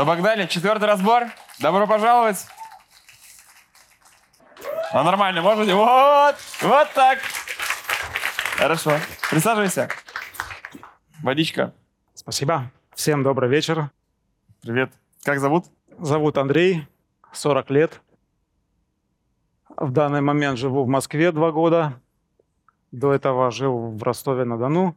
Ну, погнали, четвертый разбор. Добро пожаловать. Ну, нормально, можете? Вот, вот так. Хорошо. Присаживайся. Водичка. Спасибо. Всем добрый вечер. Привет. Как зовут? Зовут Андрей, 40 лет. В данный момент живу в Москве два года. До этого жил в Ростове-на-Дону.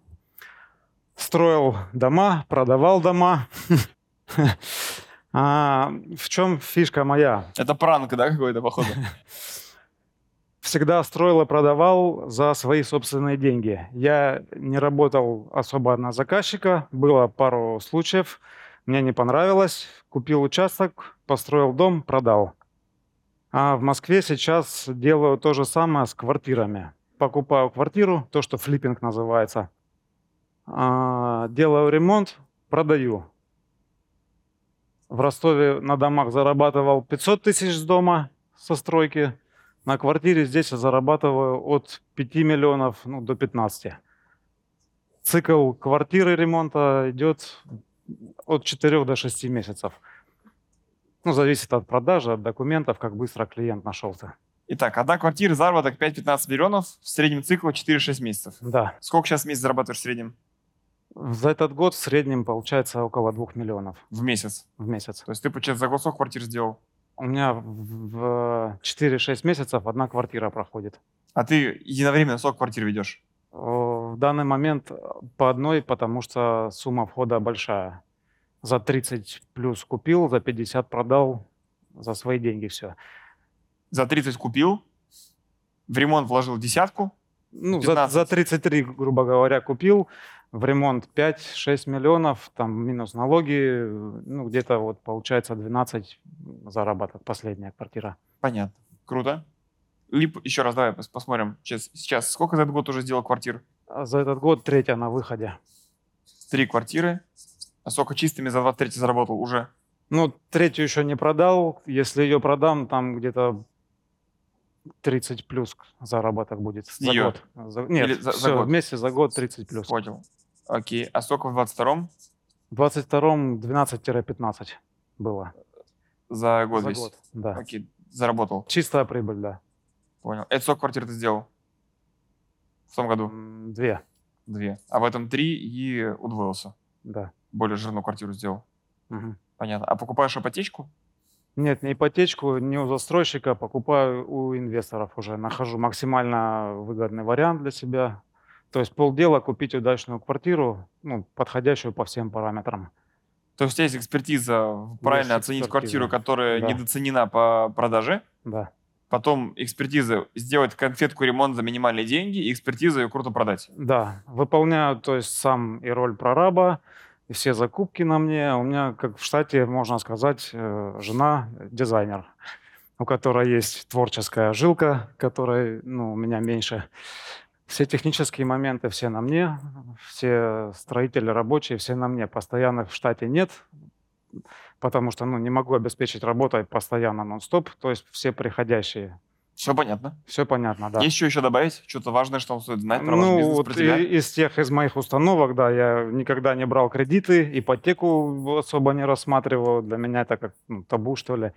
Строил дома, продавал дома. А в чем фишка моя? Это пранк, да, какой-то, походу? Всегда строил и продавал за свои собственные деньги. Я не работал особо на заказчика. Было пару случаев. Мне не понравилось. Купил участок, построил дом, продал. А в Москве сейчас делаю то же самое с квартирами. Покупаю квартиру, то, что флиппинг называется. А, делаю ремонт, продаю. В Ростове на домах зарабатывал 500 тысяч с дома со стройки. На квартире здесь я зарабатываю от 5 миллионов ну, до 15. Цикл квартиры ремонта идет от 4 до 6 месяцев. Ну, зависит от продажи, от документов, как быстро клиент нашелся. Итак, одна квартира, заработок 5-15 миллионов, в среднем цикл 4-6 месяцев. Да. Сколько сейчас в месяц зарабатываешь в среднем? За этот год в среднем получается около 2 миллионов В месяц. в месяц. То есть ты, получается, за год сколько квартир сделал? У меня в 4-6 месяцев одна квартира проходит. А ты единовременно сколько квартир ведешь? Э, В данный момент по одной, потому что сумма входа большая. За 30 плюс купил, за 50 продал, за свои деньги все. За 30 купил, в ремонт вложил десятку, Ну, за, 15. за 33, грубо говоря, купил, в ремонт 5-6 миллионов, там минус налоги, ну, где-то вот получается 12 заработок, последняя квартира. понятно. Круто. Лип, еще раз давай пос- посмотрим. Сейчас, сейчас сколько за этот год уже сделал квартир? А за этот год третья на выходе. Три квартиры. А сколько чистыми за 23 заработал уже? Ну, третью еще не продал. Если ее продам, там где-то 30 плюс заработок будет за неё? год. За- нет, Или за- за всё, год? вместе за год 30 плюс. Понял. Окей. А сколько в 22-м В 22-м 12-15 было. за год за весь? год, да. Окей. Заработал. Чистая прибыль, да. Понял. Это сколько квартир ты сделал? В том году? Две, Две. А в этом три и удвоился. да. Более жирную квартиру сделал. Мгм. Понятно. А покупаешь ипотечку? Нет, не ипотечку, не у застройщика, покупаю у инвесторов уже. Нахожу максимально выгодный вариант для себя. То есть полдела купить удачную квартиру, ну, подходящую по всем параметрам. То есть есть экспертиза правильно Есть оценить экспертиза, квартиру, которая да. недооценена по продаже, Да, потом экспертиза сделать конфетку ремонт за минимальные деньги, и экспертиза ее круто продать. да. Выполняю, то есть сам и роль прораба, и все закупки на мне. У меня, как в штате, можно сказать, э, жена дизайнер, у которой есть творческая жилка, которой, ну, у меня меньше. Все технические моменты все на мне, все строители рабочие все на мне. Постоянных в штате нет, потому что, ну, не могу обеспечить работой постоянно нон-стоп, то есть все приходящие. Все понятно. Все понятно, да. Есть что еще добавить? Что-то важное, что он стоит знать про Ну, бизнес, вот про тебя? из тех, из моих установок, да, я никогда не брал кредиты, ипотеку особо не рассматривал. Для меня это как ну, табу, что ли.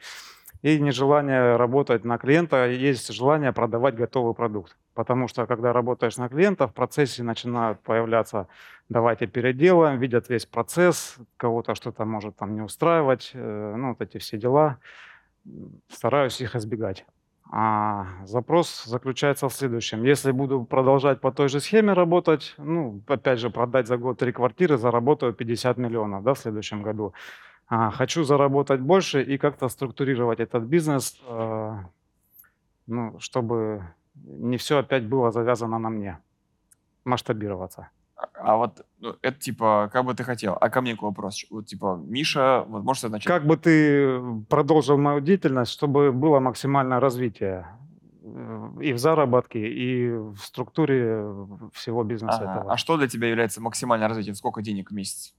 И нежелание работать на клиента, есть желание продавать готовый продукт. Потому что, когда работаешь на клиента, в процессе начинают появляться «давайте переделаем», видят весь процесс, кого-то что-то может там не устраивать, э, ну, вот эти все дела. Стараюсь их избегать. А запрос заключается в следующем. Если буду продолжать по той же схеме работать, ну, опять же, продать за год три квартиры, заработаю 50 миллионов, да, в следующем году. А, хочу заработать больше и как-то структурировать этот бизнес, э, ну, чтобы не все опять было завязано на мне. Масштабироваться. А- А вот ну, это типа, как бы ты хотел. А ко мне вопрос? Вот типа, Миша, вот можешь начать? Как бы ты продолжил мою деятельность, чтобы было максимальное развитие э, и в заработке, и в структуре всего бизнеса Ага. этого. А что для тебя является максимальным развитием? Сколько денег в месяц?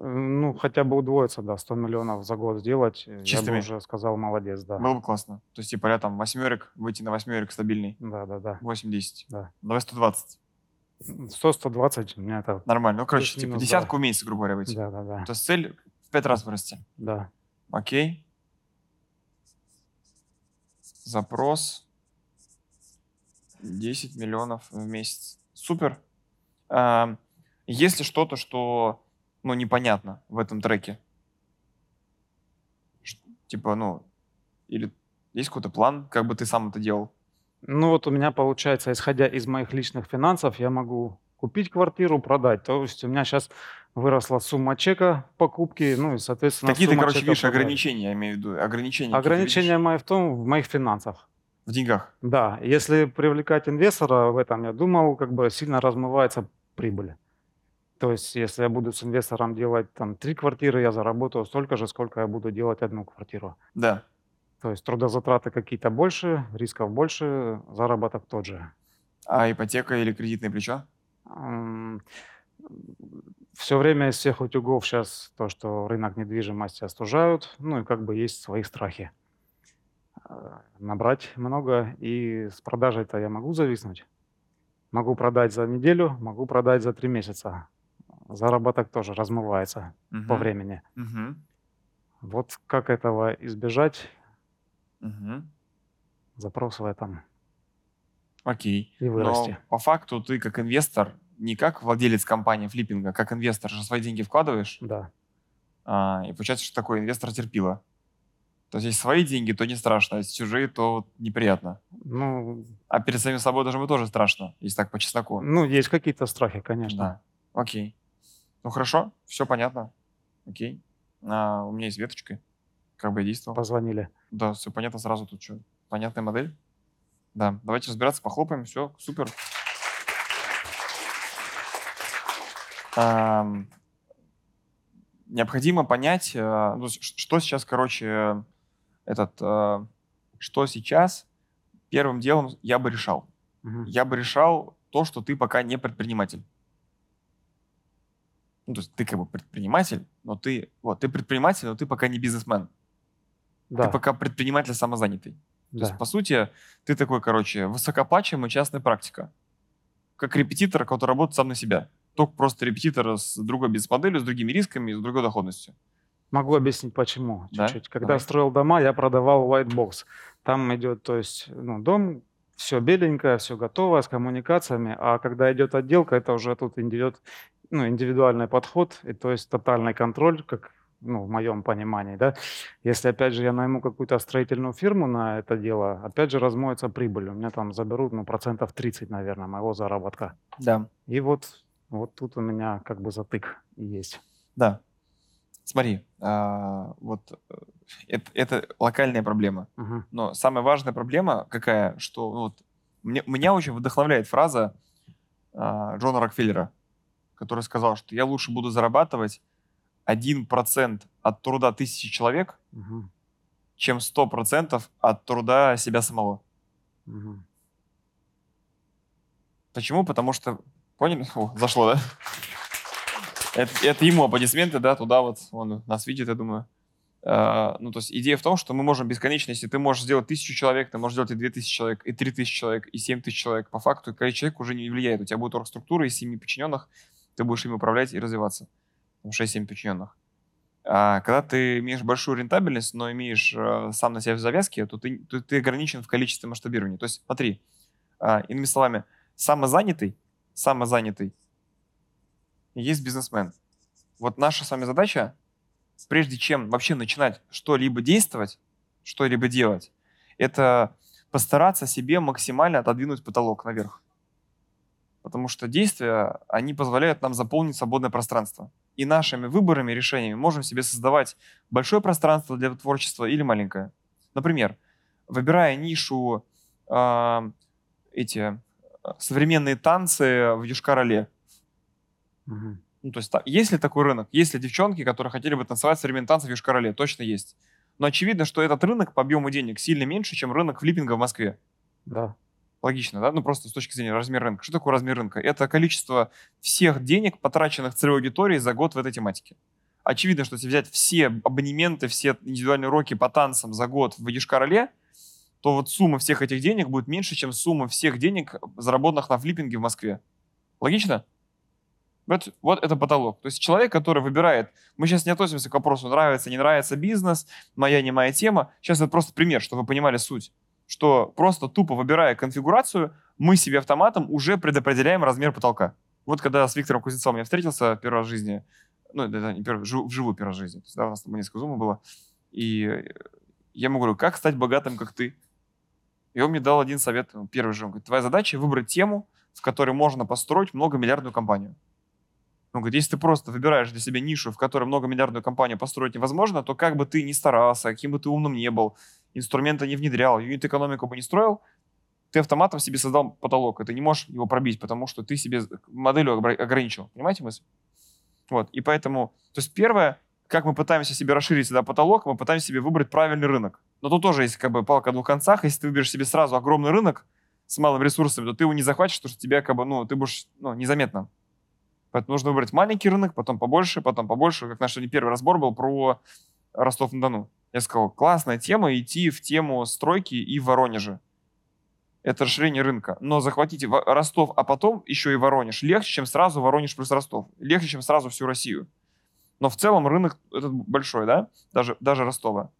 Ну, хотя бы удвоиться, да, 100 миллионов за год сделать. э, Я Чистыми? бы уже сказал, молодец, да. Было бы классно. То есть, типа, там восьмерик, выйти на восьмерик стабильный. Да, да, да. 8-10. Да. Давай 120. 100-120 у меня это... Нормально. Ну, короче, типа, Плюс-минус, десятку в месяц, грубо говоря, выйти. Да, да, да. То есть цель В пять раз вырасти. Да. Окей. Запрос 10 миллионов в месяц. Супер. А, Есть ли что-то, что ну, непонятно в этом треке? Типа, ну, или есть какой-то план, как бы ты сам это делал? Ну вот у меня получается, исходя из моих личных финансов, я могу купить квартиру, продать. То есть у меня сейчас выросла сумма чека покупки, ну и, соответственно, Какие ты, короче, видишь ограничения, я имею в виду, ограничения. Ограничения мои в том, в моих финансах. в деньгах. Да, если привлекать инвестора в этом, я думал, как бы сильно размывается прибыль. То есть, если я буду с инвестором делать там три квартиры, я заработаю столько же, сколько я буду делать одну квартиру. Да. То есть трудозатраты какие-то больше, рисков больше, заработок тот же. А ипотека или кредитное плечо? Все время из всех утюгов сейчас то, что рынок недвижимости остужают, ну и как бы есть свои страхи. Э, Набрать много, и с продажей-то я могу зависнуть. Могу продать за неделю, могу продать за три месяца. Заработок тоже размывается по Мгм. времени. Мгм. Вот как этого избежать, Мгм. запрос в этом Окей. и вырасти. Но по факту ты как инвестор, не как владелец компании флиппинга, как инвестор же свои деньги вкладываешь, Да, а, и получается, что такой инвестор терпила. То есть, если свои деньги, то не страшно, а если чужие, то неприятно. ну, А перед самим собой даже тоже страшно, если так по чесноку. ну есть какие-то страхи, конечно. Да. Окей. Ну хорошо, все понятно. Окей. А, у меня есть веточка. Как бы я действовал. Позвонили. Да, все понятно сразу тут что. Понятная модель. Да, давайте разбираться, похлопаем, все, супер. Ам, необходимо понять, э, ну, что сейчас, короче, этот, э, что сейчас первым делом я бы решал. Мгм. Я бы решал то, что ты пока не предприниматель. Ну, то есть ты как бы предприниматель, но ты, вот, ты предприниматель, но ты пока не бизнесмен. Да, Ты пока предприниматель самозанятый. То да. есть, по сути, ты такой, короче, высокооплачиваемая частная практика. Как репетитор, который работает сам на себя. Только просто репетитор с другой бизнес-моделью, с другими рисками и с другой доходностью. Могу объяснить почему. Да? Чуть-чуть. Когда Давай. строил дома, я продавал white box. Там идет, то есть, ну, дом, все беленькое, все готово с коммуникациями, а когда идет отделка, это уже тут идет ну, индивидуальный подход, и то есть тотальный контроль, как ну, в моем понимании, да. Если, опять же, я найму какую-то строительную фирму на это дело, опять же, размоется прибыль. У меня там заберут, ну, процентов 30, наверное, моего заработка. Да. И вот, вот тут у меня как бы затык есть. Да. Смотри, а, вот э, это, это локальная проблема. Мгм. Но самая важная проблема какая, что ну, вот, мне, меня очень вдохновляет фраза а, Джона Рокфеллера, который сказал, что я лучше буду зарабатывать 1% от труда тысячи человек, Мгм. чем 100% от труда себя самого. Мгм. Почему? Потому что... Поняли? О, зашло, да? Это, это ему аплодисменты, да, туда вот, он нас видит, я думаю. А, ну, то есть идея в том, что мы можем бесконечно, если ты можешь сделать тысячу человек, ты можешь сделать и две тысячи человек, и три тысячи человек, и семь тысяч человек. По факту количество человек уже не влияет. У тебя будет оргструктура из семи подчиненных, ты будешь ими управлять и развиваться. Там 6-7 подчиненных. А когда ты имеешь большую рентабельность, но имеешь э, сам на себя в завязке, то ты, то ты ограничен в количестве масштабирования. То есть смотри, а, иными словами, самозанятый, самозанятый есть бизнесмен. Вот наша с вами задача, прежде чем вообще начинать что-либо действовать, что-либо делать, это постараться себе максимально отодвинуть потолок наверх. Потому что действия, они позволяют нам заполнить свободное пространство. И нашими выборами, решениями можем себе создавать большое пространство для творчества или маленькое. Например, выбирая нишу а, эти а, современные танцы в Южкар-Оле. Мгм. Ну, то есть, та- есть ли такой рынок? Есть ли девчонки, которые хотели бы танцевать современные танцы в Южкар-Оле? Точно есть. Но очевидно, что этот рынок по объему денег сильно меньше, чем рынок флиппинга в Москве. Да. Логично, да? Ну, просто с точки зрения размера рынка. Что такое размер рынка? Это количество всех денег, потраченных целевой аудиторией за год в этой тематике. Очевидно, что если взять все абонементы, все индивидуальные уроки по танцам за год в Ешкар-Оле, то вот сумма всех этих денег будет меньше, чем сумма всех денег, заработанных на флиппинге в Москве. Логично? Вот, вот это потолок. То есть человек, который выбирает, мы сейчас не относимся к вопросу, нравится, не нравится бизнес, моя, не моя тема. Сейчас это просто пример, чтобы вы понимали суть. Что просто тупо выбирая конфигурацию, мы себе автоматом уже предопределяем размер потолка. Вот когда с Виктором Кузнецовым я встретился первый раз в жизни, ну, это не первый, вживую первый раз в жизни, да, у нас там несколько зумов было, и я ему говорю, как стать богатым, как ты? И он мне дал один совет, первый же, он говорит, твоя задача выбрать тему, в которой можно построить многомиллиардную компанию. Он говорит, если ты просто выбираешь для себя нишу, в которой многомиллиардную компанию построить невозможно, то как бы ты ни старался, каким бы ты умным не был, инструменты не внедрял, юнит-экономику бы не строил, ты автоматом себе создал потолок, и ты не можешь его пробить, потому что ты себе моделью ограничил. Понимаете мысль? Вот, и поэтому, то есть первое, как мы пытаемся себе расширить сюда потолок, мы пытаемся себе выбрать правильный рынок. Но тут тоже есть как бы палка о двух концах. Если ты выберешь себе сразу огромный рынок с малыми ресурсами, то ты его не захватишь, потому что тебя как бы, ну, ты будешь, ну, незаметно. Поэтому нужно выбрать маленький рынок, потом побольше, потом побольше. Как наш сегодня первый разбор был про Ростов-на-Дону. Я сказал, классная тема идти в тему стройки и в Воронеже. Это расширение рынка. Но захватите Ростов, а потом еще и Воронеж. Легче, чем сразу Воронеж плюс Ростов. Легче, чем сразу всю Россию. Но в целом рынок этот большой, да, даже, даже Ростова.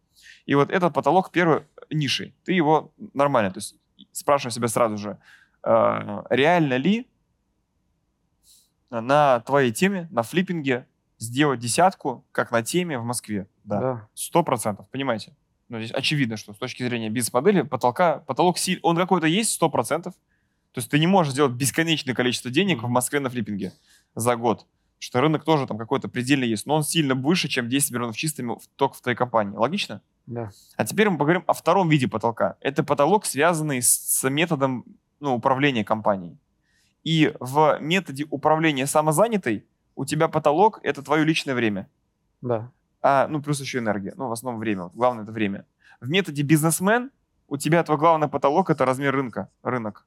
И вот этот потолок первой ниши, ты его нормально, то есть спрашивай себя сразу же, э, реально ли на твоей теме, на флиппинге сделать десятку, как на теме в Москве. Да. Сто процентов, понимаете? Ну, здесь очевидно, что с точки зрения бизнес-модели потолка, потолок, он какой-то есть, сто процентов. То есть ты не можешь сделать бесконечное количество денег в Москве на флиппинге за год. Что рынок тоже там какой-то предельный есть, но он сильно выше, чем 10 миллионов чистыми только в твоей компании. Логично? Да. А теперь мы поговорим о втором виде потолка. Это потолок, связанный с методом ну, управления компанией. И в методе управления самозанятой у тебя потолок – это твое личное время. Да. А, ну, плюс еще энергия. Ну, в основном время. Главное – это время. В методе бизнесмен у тебя твой главный потолок – это размер рынка, рынок.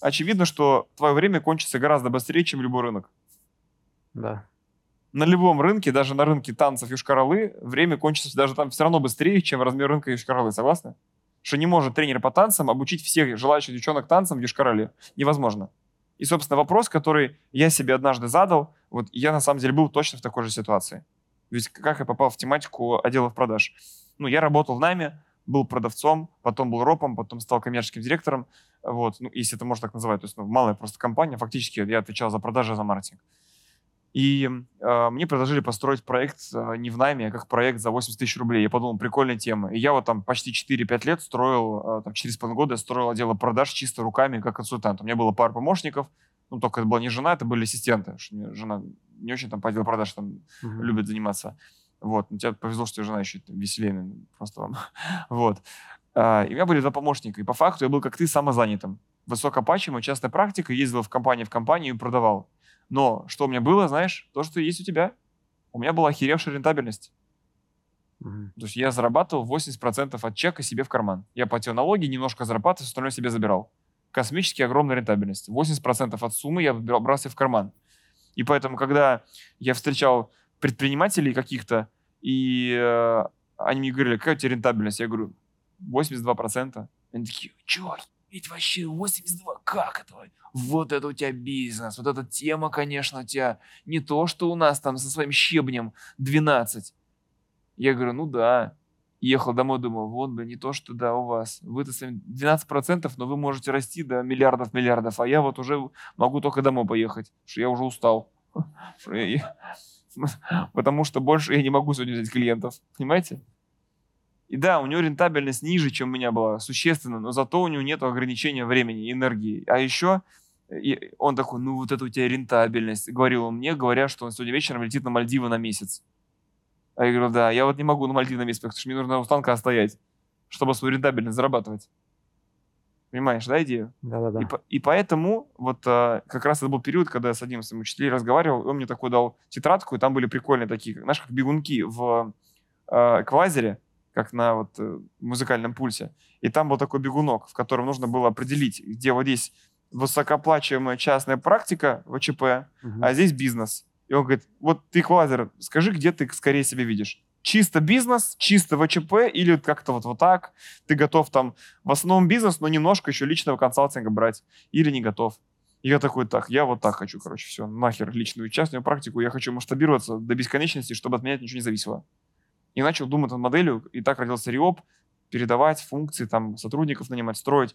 Очевидно, что твое время кончится гораздо быстрее, чем любой рынок. Да. На любом рынке, даже на рынке танцев Юшкаралы, время кончится даже там все равно быстрее, чем размер рынка Юшкаралы. Согласны? что не может тренер по танцам обучить всех желающих девчонок танцам в Юшкарале. Невозможно. И, собственно, вопрос, который я себе однажды задал, вот я на самом деле был точно в такой же ситуации. Ведь как я попал в тематику отделов продаж? Ну, я работал в найме, был продавцом, потом был ропом, потом стал коммерческим директором, вот, ну, если это можно так называть, то есть ну, малая просто компания, фактически я отвечал за продажи, за маркетинг. И э, мне предложили построить проект э, не в найме, а как проект за 80 тысяч рублей. Я подумал, прикольная тема. И я вот там почти 4-5 лет строил, э, там 4,5 года я строил отдел продаж чисто руками как консультант. У меня было пара помощников, ну только это была не жена, это были ассистенты. Жена не очень там по отделу продаж там uh-huh. любит заниматься. Вот, ну, тебе повезло, что жена еще веселее, просто вам. вот. А, и у меня были два помощника. И по факту я был как ты самозанятым. Высокооплачиваемая частная практика, ездил в компанию в компанию и продавал. Но что у меня было, знаешь, то, что есть у тебя. У меня была охеревшая рентабельность. Mm-hmm. То есть я зарабатывал 80% от чека себе в карман. Я платил налоги, немножко зарабатывал, остальное себе забирал. Космически огромная рентабельность. 80% от суммы я брал себе в карман. И поэтому, когда я встречал предпринимателей каких-то, и э, они мне говорили, какая у тебя рентабельность? Я говорю, 82%. Они такие, чё, ведь вообще 82, как это? Вот это у тебя бизнес, вот эта тема, конечно, у тебя не то, что у нас там со своим щебнем 12. Я говорю, ну да. Ехал домой, думал, вот бы не то, что да, у вас. Вы-то сами 12%, но вы можете расти до миллиардов, миллиардов, а я вот уже могу только домой поехать, что я уже устал. Потому что больше я не могу сегодня взять клиентов. Понимаете? И да, у него рентабельность ниже, чем у меня была, существенно, но зато у него нет ограничения времени, энергии. А еще и он такой, ну вот это у тебя рентабельность. Говорил он мне, говоря, что он сегодня вечером летит на Мальдивы на месяц. А я говорю, да, я вот не могу на Мальдивы на месяц, потому что мне нужно у станка стоять, чтобы свою рентабельность зарабатывать. Понимаешь, да, идею? Да-да-да. И, и поэтому вот а, как раз это был период, когда я с одним своим учителем разговаривал, он мне такой дал тетрадку, и там были прикольные такие, знаешь, как бегунки в а, эквайзере, как на вот э, музыкальном пульсе. И там был такой бегунок, в котором нужно было определить, где вот здесь высокооплачиваемая частная практика ВЧП, угу. а здесь бизнес. И он говорит, вот ты, Квазер, скажи, где ты скорее себя видишь? Чисто бизнес, чисто ВЧП или как-то вот, вот так? Ты готов там в основном бизнес, но немножко еще личного консалтинга брать? Или не готов? И я такой, так, я вот так хочу, короче, все, нахер личную частную практику, я хочу масштабироваться до бесконечности, чтобы от меня ничего не зависело. И начал думать над моделью, и так родился Риоп, передавать функции, там, сотрудников нанимать, строить.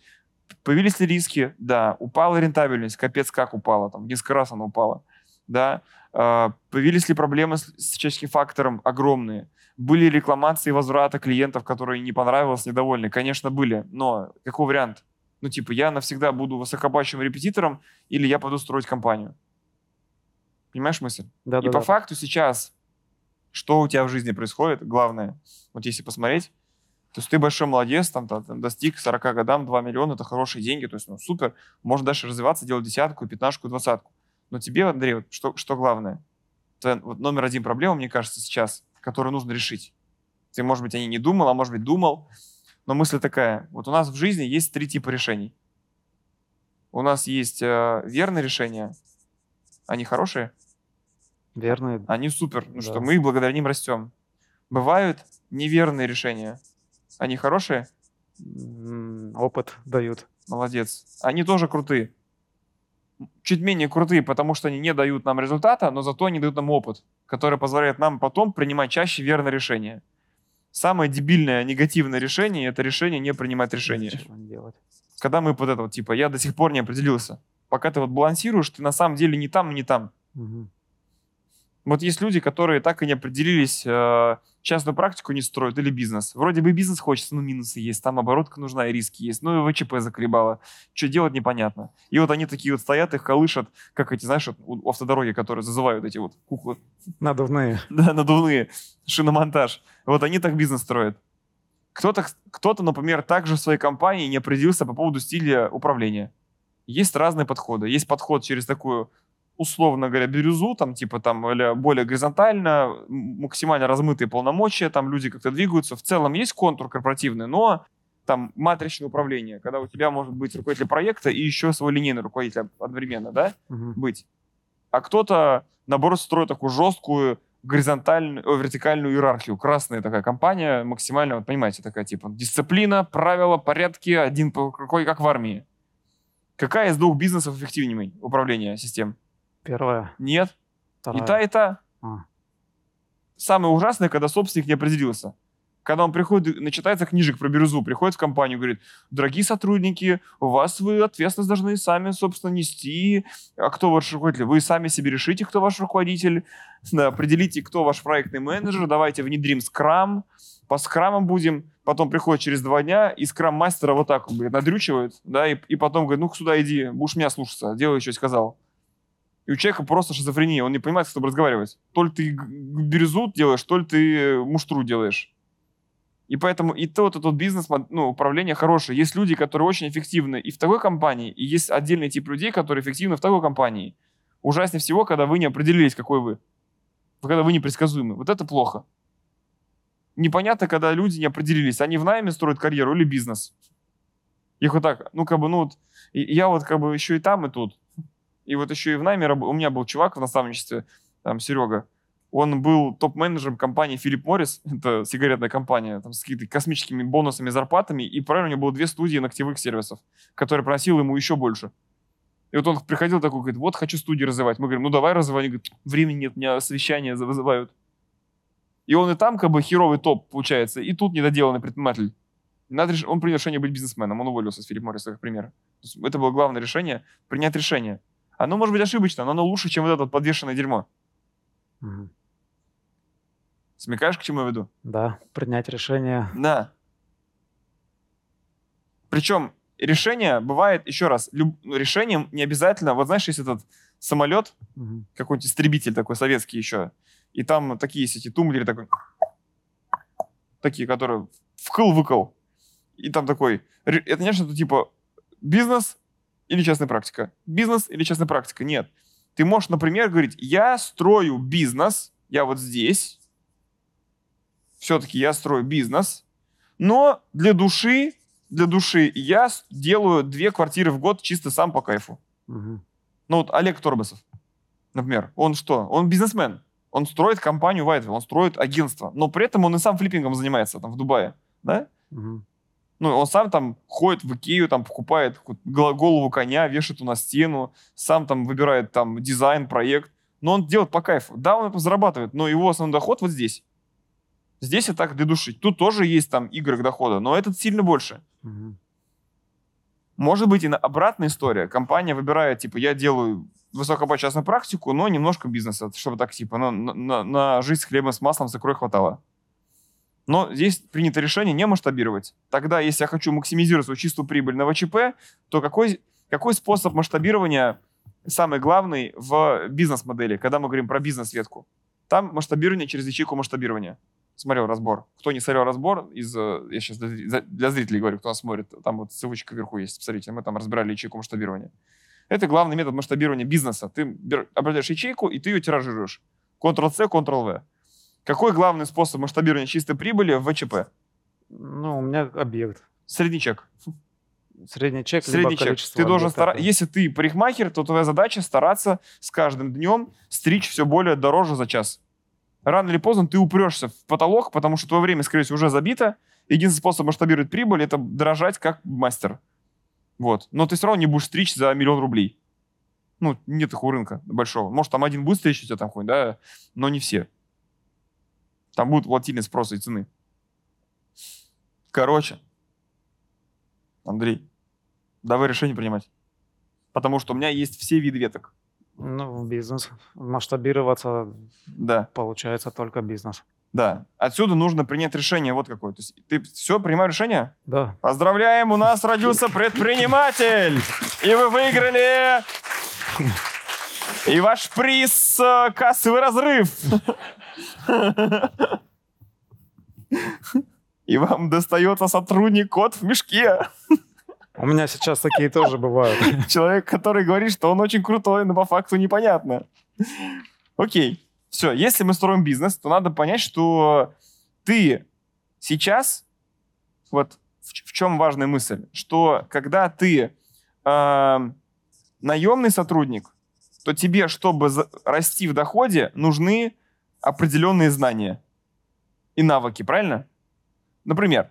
Появились ли риски? Да. Упала рентабельность? Капец как упала. Там несколько раз она упала. Да. А, появились ли проблемы с, с человеческим фактором? Огромные. Были рекламации возврата клиентов, которые не понравилось, недовольны? Конечно, были. Но какой вариант? Ну, типа, я навсегда буду высокобачивым репетитором или я пойду строить компанию? Понимаешь мысль? Да, И да, по да. факту сейчас, что у тебя в жизни происходит, главное, вот если посмотреть, то есть ты большой молодец, там, там, там, достиг 40 годам, 2 миллиона, это хорошие деньги, то есть, ну, супер, можно дальше развиваться, делать десятку, пятнашку, двадцатку. Но тебе, Андрей, вот что, что главное? Это вот номер один проблема, мне кажется, сейчас, которую нужно решить. Ты, может быть, о ней не думал, а может быть, думал, но мысль такая. Вот у нас в жизни есть три типа решений. У нас есть э, верные решения, они хорошие, Верно. они супер, ну Да. что мы благодаря ним растем. Бывают неверные решения. Они хорошие? Опыт дают. Молодец. Они тоже крутые. Чуть менее крутые, потому что они не дают нам результата, но зато они дают нам опыт, который позволяет нам потом принимать чаще верные решения. Самое дебильное негативное решение – это решение не принимать делать. Когда мы вот это вот, типа, я до сих пор не определился. Пока ты вот балансируешь, ты на самом деле не там, не там. Мгм. Вот есть люди, которые так и не определились, э, частную практику не строят или бизнес. Вроде бы бизнес хочется, но минусы есть, там оборотка нужна и риски есть, ну и ВЧП заколебало. Что делать, непонятно. И вот они такие вот стоят, их колышат, как эти, знаешь, у автодороги, которые зазывают эти вот куклы, Надувные. да, надувные, шиномонтаж. Вот они так бизнес строят. Кто-то, кто-то, например, также в своей компании не определился по поводу стиля управления. Есть разные подходы. Есть подход через такую, условно говоря, бирюзу, там, типа, там, или более горизонтально, максимально размытые полномочия, там люди как-то двигаются. В целом есть контур корпоративный, но там матричное управление, когда у тебя может быть руководитель проекта и еще свой линейный руководитель одновременно, да? Мгм. быть. А кто-то, наоборот, строит такую жесткую горизонтальную, о, вертикальную иерархию. Красная такая компания, максимально, вот понимаете, такая типа дисциплина, правила, порядки, один какой, как в армии. Какая из двух бизнесов эффективнее управления систем? Первая. Нет. Вторая. И та, и та. А. Самое ужасное, когда собственник не определился. Когда он приходит, начитается книжек про бирюзу, приходит в компанию, говорит, дорогие сотрудники, у вас вы ответственность должны сами, собственно, нести. А кто ваш руководитель? Вы сами себе решите, кто ваш руководитель. Да, определите, кто ваш проектный менеджер. Давайте внедрим скрам. По скрамам будем. Потом приходит через два дня, и скрам-мастера вот так, говорит, надрючивает, да, и, и потом говорит, ну сюда иди, будешь меня слушаться, делай, что я сказал. И у человека просто шизофрения, он не понимает, с кем разговаривать. То ли ты бирюзу делаешь, то ли ты муштру делаешь. И поэтому и тот, и тот бизнес, ну, управление хорошее. Есть люди, которые очень эффективны и в такой компании, и есть отдельный тип людей, которые эффективны в такой компании. Ужаснее всего, когда вы не определились, какой вы. Когда вы непредсказуемы. Вот это плохо. Непонятно, когда люди не определились, они в найме строят карьеру или бизнес. Их вот так, ну, как бы, ну, вот, я вот как бы еще и там, и тут. И вот еще и в найме, у меня был чувак в наставничестве, там, Серега, он был топ-менеджером компании Philip Morris, это сигаретная компания, там, с какими-то космическими бонусами, зарплатами, и правильно у него было две студии ногтевых сервисов, которые приносил ему еще больше. И вот он приходил такой, говорит, вот хочу студию развивать. Мы говорим, ну давай развивай. Они говорят, времени нет, меня совещания за- вызывают. И он и там как бы херовый топ получается, и тут недоделанный предприниматель. Надо реш- Он принял решение быть бизнесменом, он уволился с Филипп Морриса, как пример. Это было главное решение, принять решение. Оно может быть ошибочно, но оно лучше, чем вот это вот подвешенное дерьмо. Мгм. Смекаешь, к чему я веду? Да, принять решение. Да. Причем решение бывает, еще раз, люб- ну, решением не обязательно, вот знаешь, есть этот самолет, Мгм. какой-нибудь истребитель такой советский еще, и там такие есть эти тумблеры такой, такие, которые вкл-выкл, и там такой, это не что-то типа бизнес или частная практика, бизнес или частная практика, нет. Ты можешь, например, говорить, я строю бизнес, я вот здесь, все-таки я строю бизнес, но для души, для души я делаю две квартиры в год чисто сам по кайфу. Мгм. Ну вот Олег Торбасов, например, он что? Он бизнесмен. Он строит компанию Whitewell, он строит агентство. Но при этом он и сам флиппингом занимается там в Дубае. Да? Мгм. Ну, он сам там ходит в Икею, там покупает гол- голову коня, вешает его на стену, сам там выбирает там дизайн, проект. Но он делает по кайфу. Да, он это зарабатывает, но его основной доход вот здесь. Здесь и так для души. Тут тоже есть там игры к доходу, но этот сильно больше. Мгм. Может быть и на- обратная история. Компания выбирает, типа, я делаю высокооплачиваемую практику, но немножко бизнеса, чтобы так, типа, на, на- на, жизнь с хлебом с маслом закрой хватало. Но здесь принято решение не масштабировать. Тогда, если я хочу максимизировать свою чистую прибыль на ВЧП, то какой, какой способ масштабирования самый главный в бизнес-модели, когда мы говорим про бизнес-ветку? Там масштабирование через ячейку масштабирования. Смотрел разбор. Кто не смотрел разбор, из, э, я сейчас для, зрителей говорю, кто нас смотрит, там вот ссылочка вверху есть, посмотрите, мы там разбирали ячейку масштабирования. Это главный метод масштабирования бизнеса. Ты определяешь ячейку, и ты ее тиражируешь. Ctrl-C, Ctrl-V. Какой главный способ масштабирования чистой прибыли в ВЧП? Ну, у меня объект. Средний чек. Средний чек, либо Средний чек. Ты должен стараться. Если ты парикмахер, то твоя задача стараться с каждым днем стричь все более дороже за час. Рано или поздно ты упрешься в потолок, потому что твое время, скорее всего, уже забито. Единственный способ масштабировать прибыль – это дорожать как мастер. Вот. Но ты все равно не будешь стричь за миллион рублей. Ну, нет такого рынка большого. Может, там один будет стричь у тебя там хоть, да, но не все. Там будет волатильность спроса и цены. Короче, Андрей, давай решение принимать. Потому что у меня есть все виды веток. Ну, бизнес. Масштабироваться Да, получается только бизнес. да. Отсюда нужно принять решение вот какое. То есть ты все, принимаешь решение? Да. Поздравляем, у нас родился предприниматель! И вы выиграли... И ваш приз э, кассовый разрыв. И вам достается сотрудник кот в мешке. У меня сейчас такие тоже бывают. Человек, который говорит, что он очень крутой, но по факту непонятно. Окей. Все, если мы строим бизнес, то надо понять, что ты сейчас, вот в, в чем важная мысль, что когда ты э, наемный сотрудник, то тебе, чтобы расти в доходе, нужны определенные знания и навыки, правильно? Например,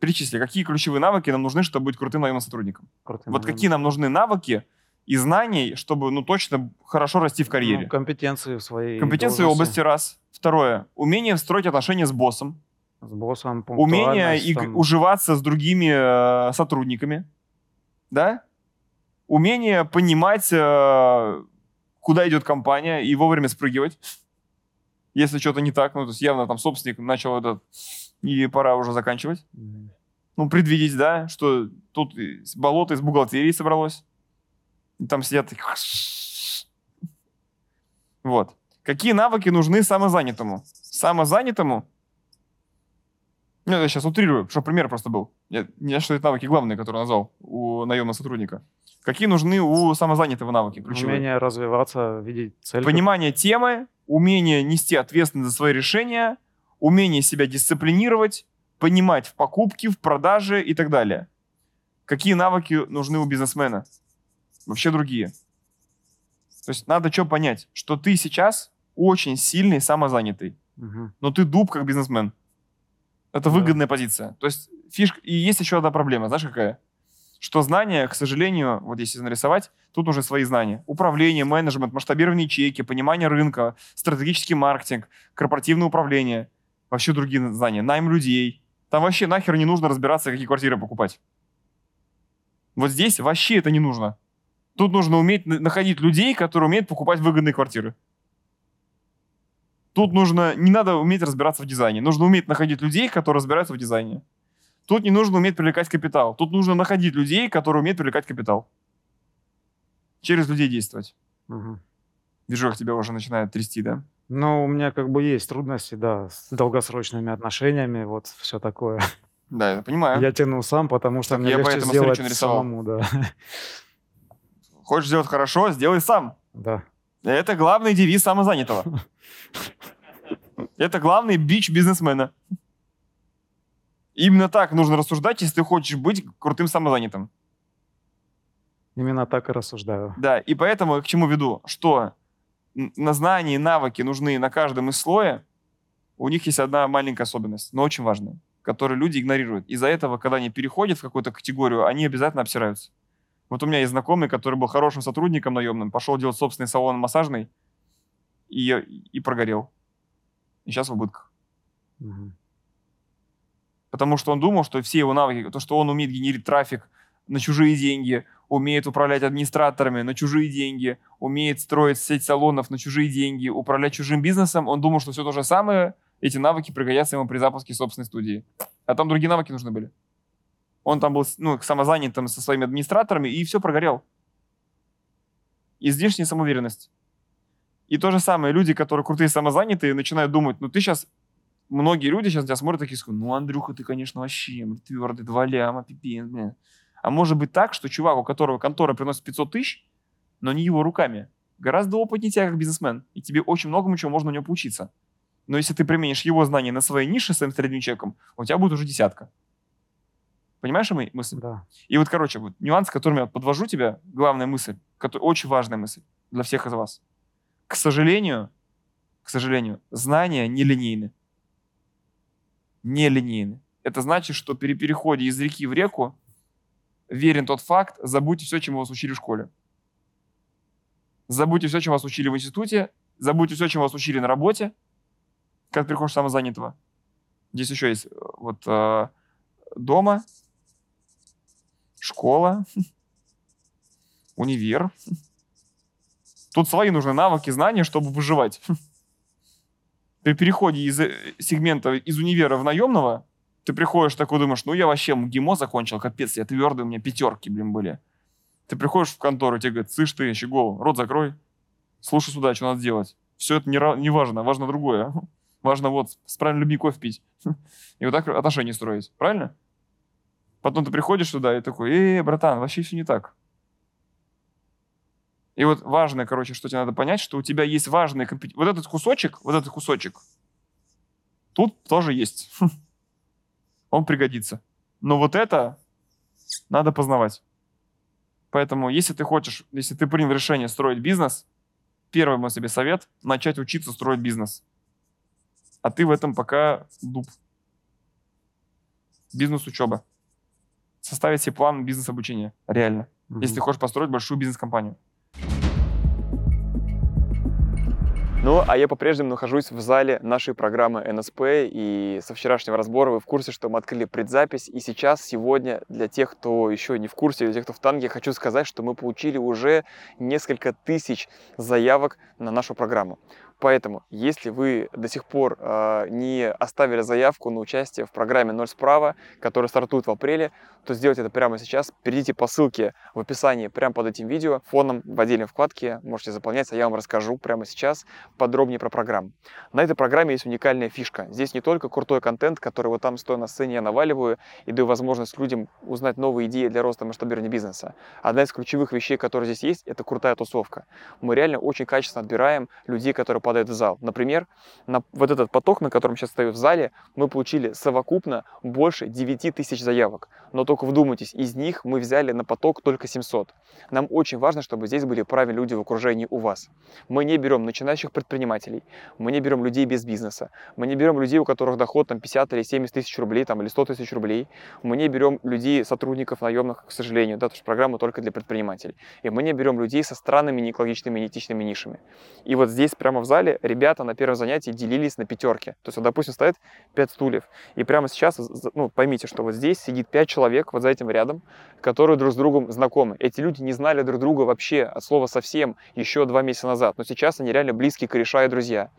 перечисли, какие ключевые навыки нам нужны, чтобы быть крутым наемным сотрудником. Крутым Вот какие нам нужны навыки и знаний, чтобы, ну, точно хорошо расти в Ну, карьере. компетенции в своей Компетенции в области раз. Второе. Умение строить отношения с боссом. С боссом, Умение иг- там, уживаться с другими э, сотрудниками. Да? Умение понимать, э, куда идет компания и вовремя спрыгивать. Если что-то не так, ну, то есть явно там собственник начал этот, и пора уже заканчивать. м, ну, предвидеть, да, что тут болото из бухгалтерии собралось. И там сидят такие... Вот. Какие навыки нужны самозанятому? Самозанятому, ну, я сейчас утрирую, чтобы пример просто был. Я, не что это навыки главные, которые назвал у наемного сотрудника. Какие нужны у самозанятого навыки ключевые? Умение развиваться, видеть цель. Понимание темы, умение нести ответственность за свои решения, умение себя дисциплинировать, понимать в покупке, в продаже и так далее. Какие навыки нужны у бизнесмена? Вообще другие. То есть надо что понять, что ты сейчас очень сильный самозанятый, Мгм. но ты дуб как бизнесмен. Это Да. выгодная позиция. То есть фишка... И есть еще одна проблема, знаешь какая? Что знания, к сожалению, вот если нарисовать, тут уже свои знания. Управление, менеджмент, масштабирование ячейки, понимание рынка, стратегический маркетинг, корпоративное управление, вообще другие знания, найм людей. Там вообще нахер не нужно разбираться, какие квартиры покупать. Вот здесь вообще это не нужно. Тут нужно уметь на- находить людей, которые умеют покупать выгодные квартиры. Тут нужно, не надо уметь разбираться в дизайне. Нужно уметь находить людей, которые разбираются в дизайне. Тут не нужно уметь привлекать капитал. Тут нужно находить людей, которые умеют привлекать капитал. Через людей действовать. Мгм. Вижу, как тебя уже начинает трясти, да? Ну, у меня как бы есть трудности, да, с долгосрочными отношениями, вот все такое. Да, я понимаю. Я тяну сам, потому что Так мне я легче сделать самому, да. Хочешь сделать хорошо, сделай сам. да. Это главный девиз самозанятого. Это главный бич бизнесмена. Именно так нужно рассуждать, если ты хочешь быть крутым самозанятым. Именно так и рассуждаю. Да, и поэтому я к чему веду, что на знания и навыки нужны на каждом из слоя. У них есть одна маленькая особенность, но очень важная. которые люди игнорируют. Из-за этого, когда они переходят в какую-то категорию, они обязательно обсираются. Вот у меня есть знакомый, который был хорошим сотрудником наемным, пошел делать собственный салон массажный и, и прогорел. И сейчас в убытках. Мгм. Потому что он думал, что все его навыки, то, что он умеет генерить трафик на чужие деньги, умеет управлять администраторами на чужие деньги, умеет строить сеть салонов на чужие деньги, управлять чужим бизнесом, он думал, что все то же самое, эти навыки пригодятся ему при запуске собственной студии. А там другие навыки нужны были. Он там был ну, самозанятым со своими администраторами и все прогорел. Излишняя самоуверенность. И то же самое, люди, которые крутые самозанятые, начинают думать, ну ты сейчас, многие люди сейчас тебя смотрят такие, скажут, ну, Андрюха, ты, конечно, вообще твердый, два ляма, пипец, блин. А может быть так, что чувак, у которого контора приносит 500 тысяч, но не его руками, гораздо опытнее тебя как бизнесмен, и тебе очень многому чего можно у него поучиться. Но если ты применишь его знания на своей нише своим средним человеком, у тебя будет уже десятка. Понимаешь мою мысль? Да. И вот, короче, вот нюанс, которым я подвожу тебя, главная мысль, очень важная мысль для всех из вас. К сожалению, к сожалению, знания нелинейны. Нелинейны. Это значит, что при переходе из реки в реку верен тот факт, забудьте все, чему вас учили в школе. Забудьте все, чему вас учили в институте, забудьте все, чему вас учили на работе, как переходишь самозанятого. Здесь еще есть э, вот э, дома, школа, универ. Тут свои нужны навыки, знания, чтобы выживать. При переходе из э, сегмента из универа в наемного, ты приходишь такой, думаешь, ну я вообще МГИМО закончил, капец, я твердый, у меня пятерки, блин, были. Ты приходишь в контору, тебе говорят, слышь ты, щегол, рот закрой, слушай сюда, что надо делать. Все это не, не важно, важно другое. Важно вот с правильной любви кофе пить. И вот так отношения строить, правильно? Потом ты приходишь туда и такой, эй, братан, вообще все не так. И вот важное, короче, что тебе надо понять, что у тебя есть важные компетенции. Вот этот кусочек, вот этот кусочек, тут тоже есть. Он пригодится. Но вот это надо познавать. Поэтому, если ты хочешь, если ты принял решение строить бизнес, первый мой себе совет – начать учиться строить бизнес. А ты в этом пока дуб. Бизнес-учеба. Составить себе план бизнес-обучения. Реально. Мгм. Если ты хочешь построить большую бизнес-компанию. Ну, а я по-прежнему нахожусь в зале нашей программы НСП, и со вчерашнего разбора вы в курсе, что мы открыли предзапись, и сейчас, сегодня, для тех, кто еще не в курсе, для тех, кто в танге, хочу сказать, что мы получили уже несколько тысяч заявок на нашу программу. Поэтому, если вы до сих пор э, не оставили заявку на участие в программе «Ноль справа», которая стартует в апреле, то сделайте это прямо сейчас. Перейдите по ссылке в описании прямо под этим видео, фоном в отдельной вкладке, можете заполнять, а я вам расскажу прямо сейчас подробнее про программу. На этой программе есть уникальная фишка. Здесь не только крутой контент, который вот там стоя на сцене я наваливаю и даю возможность людям узнать новые идеи для роста масштабирования бизнеса. Одна из ключевых вещей, которые здесь есть, это крутая тусовка. Мы реально очень качественно отбираем людей, которые падают в зал. Например, на вот этот поток, на котором сейчас стою в зале, мы получили совокупно больше 9 тысяч заявок. Но только вдумайтесь, из них мы взяли на поток только 700. Нам очень важно, чтобы здесь были правильные люди в окружении у вас. Мы не берем начинающих предпринимателей, мы не берем людей без бизнеса, мы не берем людей, у которых доход там 50 или 70 тысяч рублей, там, или 100 тысяч рублей, мы не берем людей, сотрудников наемных, к сожалению, да, потому что программа только для предпринимателей. И мы не берем людей со странными, неэкологичными, неэтичными нишами. И вот здесь прямо в зале ребята на первом занятии делились на пятерки. То есть, вот, допустим, стоит 5 стульев. И прямо сейчас, ну, поймите, что вот здесь сидит 5 человек, вот за этим рядом, которые друг с другом знакомы. Эти люди не знали друг друга вообще от слова совсем еще два месяца назад. Но сейчас они реально близкие кореша и друзья.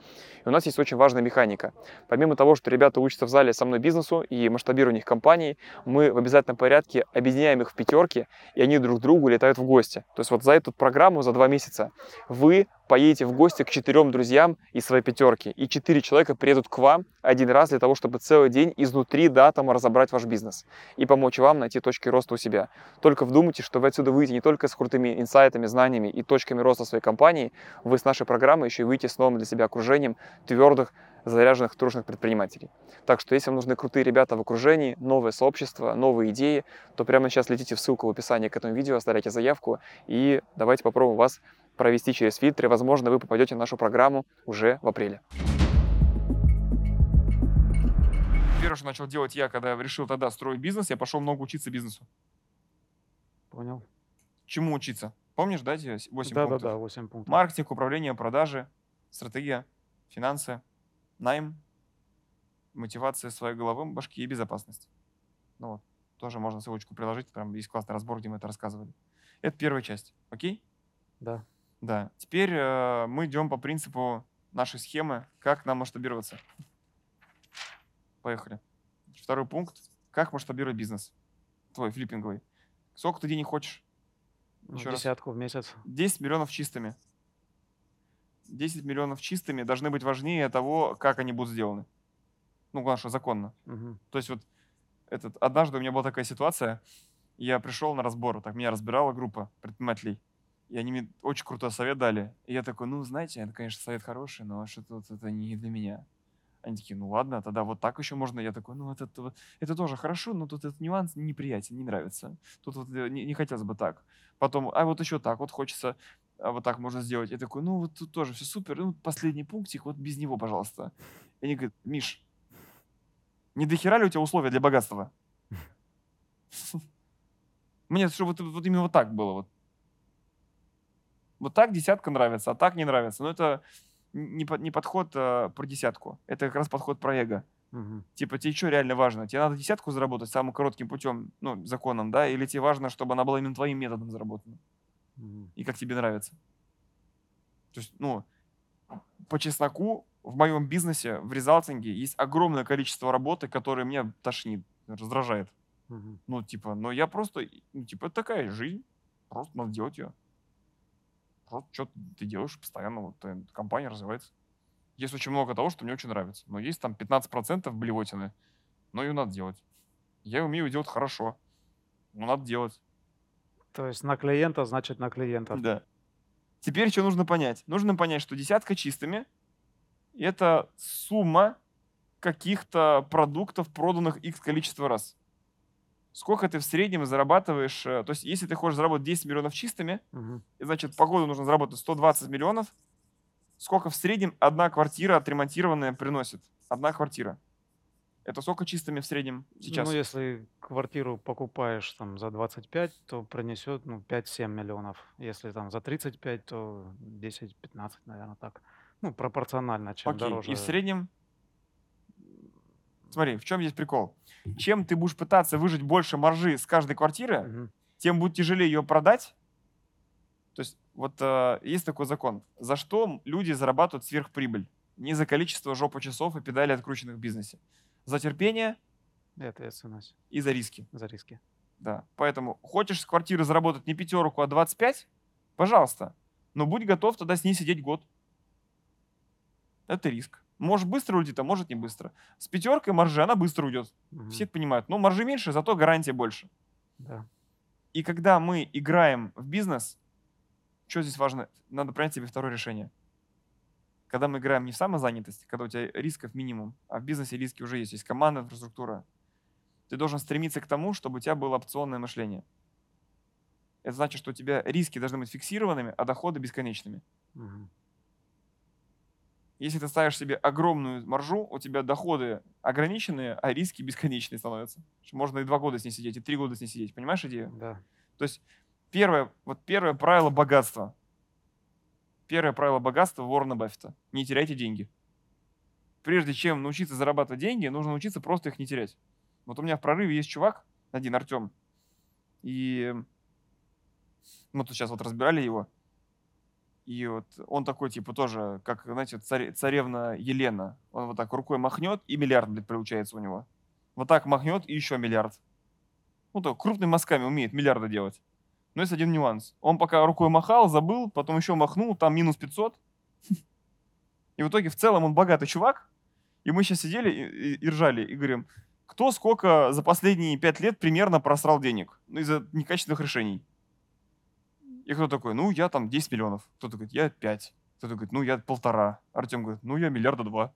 И у нас есть очень важная механика. Помимо того, что ребята учатся в зале со мной бизнесу и масштабированию их компаний, мы в обязательном порядке объединяем их в пятерки, и они друг к другу летают в гости. То есть вот за эту программу, за два месяца, вы поедете в гости к четырем друзьям из своей пятерки, и четыре человека приедут к вам один раз для того, чтобы целый день изнутри, да, там разобрать ваш бизнес и помочь вам найти точки роста у себя. Только вдумайтесь, что вы отсюда выйдете не только с крутыми инсайтами, знаниями и точками роста своей компании, вы с нашей программой еще и выйдете с новым для себя окружением твердых, заряженных, трушных предпринимателей. Так что, если вам нужны крутые ребята в окружении, новое сообщество, новые идеи, то прямо сейчас летите в ссылку в описании к этому видео, оставляйте заявку и давайте попробуем вас провести через фильтры. Возможно, вы попадете в нашу программу уже в апреле. первое, что начал делать я, когда решил тогда строить бизнес, я пошел много учиться бизнесу. Понял. Чему учиться? Помнишь, да, эти 8 Да, да, пунктов? да, 8 пунктов. Маркетинг, управление, продажи, стратегия, финансы, найм, мотивация своей головы, башки и безопасность. Ну вот, тоже можно ссылочку приложить, прям есть классный разбор, где мы это рассказывали. Это первая часть, окей? Да. Да. Теперь э, мы идем по принципу нашей схемы, как нам масштабироваться. Поехали. Второй пункт. Как масштабировать бизнес? Твой флиппинговый. Сколько ты денег хочешь? Ну, Еще раз. Десятку в месяц. 10 миллионов чистыми. 10 миллионов чистыми должны быть важнее того, как они будут сделаны. Ну, главное, что законно. Мгм. То есть вот этот, однажды у меня была такая ситуация, я пришел на разбор, так меня разбирала группа предпринимателей, и они мне очень крутой совет дали. И я такой, ну, знаете, это, конечно, совет хороший, но что-то вот это не для меня. Они такие, ну ладно, тогда вот так еще можно. Я такой, ну это, это, это тоже хорошо, но тут этот нюанс неприятен, не нравится. Тут вот э, не, не хотелось бы так. Потом, а вот еще так, вот хочется, вот так можно сделать. Я такой, ну вот тут тоже все супер, ну последний пунктик, вот без него, пожалуйста. И они говорят, Миш, не дохера ли у тебя условия для богатства? Мне чтобы вот, вот именно вот так было. Вот. вот так десятка нравится, а так не нравится. Но это не, по- не подход а, про десятку. Это как раз подход про эго. Мгм. Типа, тебе что реально важно? Тебе надо десятку заработать самым коротким путем, ну, законом, да? Или тебе важно, чтобы она была именно твоим методом заработана? И как тебе нравится? То есть, ну, по чесноку, в моем бизнесе, в резалтинге есть огромное количество работы, которое меня тошнит, раздражает. Мгм. Ну, типа, но я просто, ну, типа, это такая жизнь. Просто надо делать ее. Просто что ты делаешь постоянно, вот компания развивается. Есть очень много того, что мне очень нравится. Но есть там 15% блевотины, но ее надо делать. Я умею делать хорошо, но надо делать. То есть на клиента, значит на клиента. Да. Теперь что нужно понять? Нужно понять, что десятка чистыми – это сумма каких-то продуктов, проданных x количество раз. Сколько ты в среднем зарабатываешь? э, То есть, если ты хочешь заработать 10 миллионов чистыми, и, значит, по году нужно заработать 120 миллионов, сколько в среднем одна квартира отремонтированная приносит? Одна квартира. Это сколько чистыми в среднем сейчас? Ну, если квартиру покупаешь там за 25, то принесет ну, 5-7 миллионов. Если там за 35, то 10-15, наверное, так. Ну, пропорционально, чем Окей, дороже. и в среднем... Смотри, в чем здесь прикол? Чем ты будешь пытаться выжить больше маржи с каждой квартиры, Мгм. тем будет тяжелее ее продать. То есть вот э, есть такой закон. За что люди зарабатывают сверхприбыль? Не за количество жопа часов и педалей, открученных в бизнесе. За терпение И ответственность и за риски. за риски. Да. Поэтому хочешь с квартиры заработать не пятерку, а 25? Пожалуйста. Но будь готов тогда с ней сидеть год. Это риск. Может быстро уйдет, а может не быстро. С пятеркой маржи она быстро уйдет. Мгм. Все это понимают. Но маржи меньше, зато гарантия больше. Да. И когда мы играем в бизнес, что здесь важно? Надо принять себе второе решение. Когда мы играем не в самозанятость, когда у тебя рисков минимум, а в бизнесе риски уже есть, есть команда, инфраструктура, ты должен стремиться к тому, чтобы у тебя было опционное мышление. Это значит, что у тебя риски должны быть фиксированными, а доходы бесконечными. Мгм. Если ты ставишь себе огромную маржу, у тебя доходы ограниченные, а риски бесконечные становятся. Можно и два года с ней сидеть, и три года с ней сидеть. Понимаешь идею? Да. То есть первое, вот первое правило богатства. Первое правило богатства Уоррена Баффета. Не теряйте деньги. Прежде чем научиться зарабатывать деньги, нужно научиться просто их не терять. Вот у меня в прорыве есть чувак, один Артем, и мы тут сейчас вот разбирали его, и вот он такой, типа, тоже, как, знаете, царе- царевна Елена. Он вот так рукой махнет, и миллиард, блядь, получается у него. Вот так махнет, и еще миллиард. Ну, так, крупными мазками умеет миллиарды делать. Но есть один нюанс. Он пока рукой махал, забыл, потом еще махнул, там минус 500. И в итоге в целом он богатый чувак. И мы сейчас сидели и, и- и ржали, и говорим, кто сколько за последние пять лет примерно просрал денег ну, из-за некачественных решений. И кто такой, ну, я там 10 миллионов. Кто-то говорит, я 5. Кто-то говорит, ну, я полтора. Артем говорит, ну, я миллиарда два.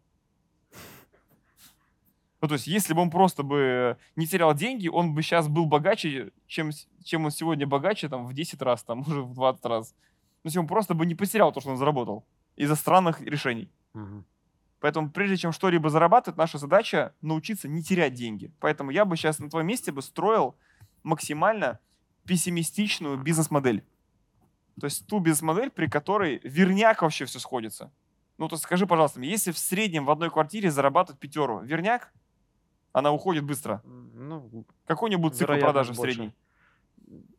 Ну, то есть, если бы он просто бы не терял деньги, он бы сейчас был богаче, чем, чем он сегодня богаче, там, в 10 раз, там, уже в 20 раз. Ну, если он просто бы не потерял то, что он заработал из-за странных решений. Мгм. Поэтому прежде чем что-либо зарабатывать, наша задача научиться не терять деньги. Поэтому я бы сейчас на твоем месте бы строил максимально пессимистичную бизнес-модель. То есть ту бизнес-модель, при которой верняк вообще все сходится. Ну, то скажи, пожалуйста, если в среднем в одной квартире зарабатывать пятеру, верняк, она уходит быстро. Ну, Какой у нее будет цикл продажи в больше. средней?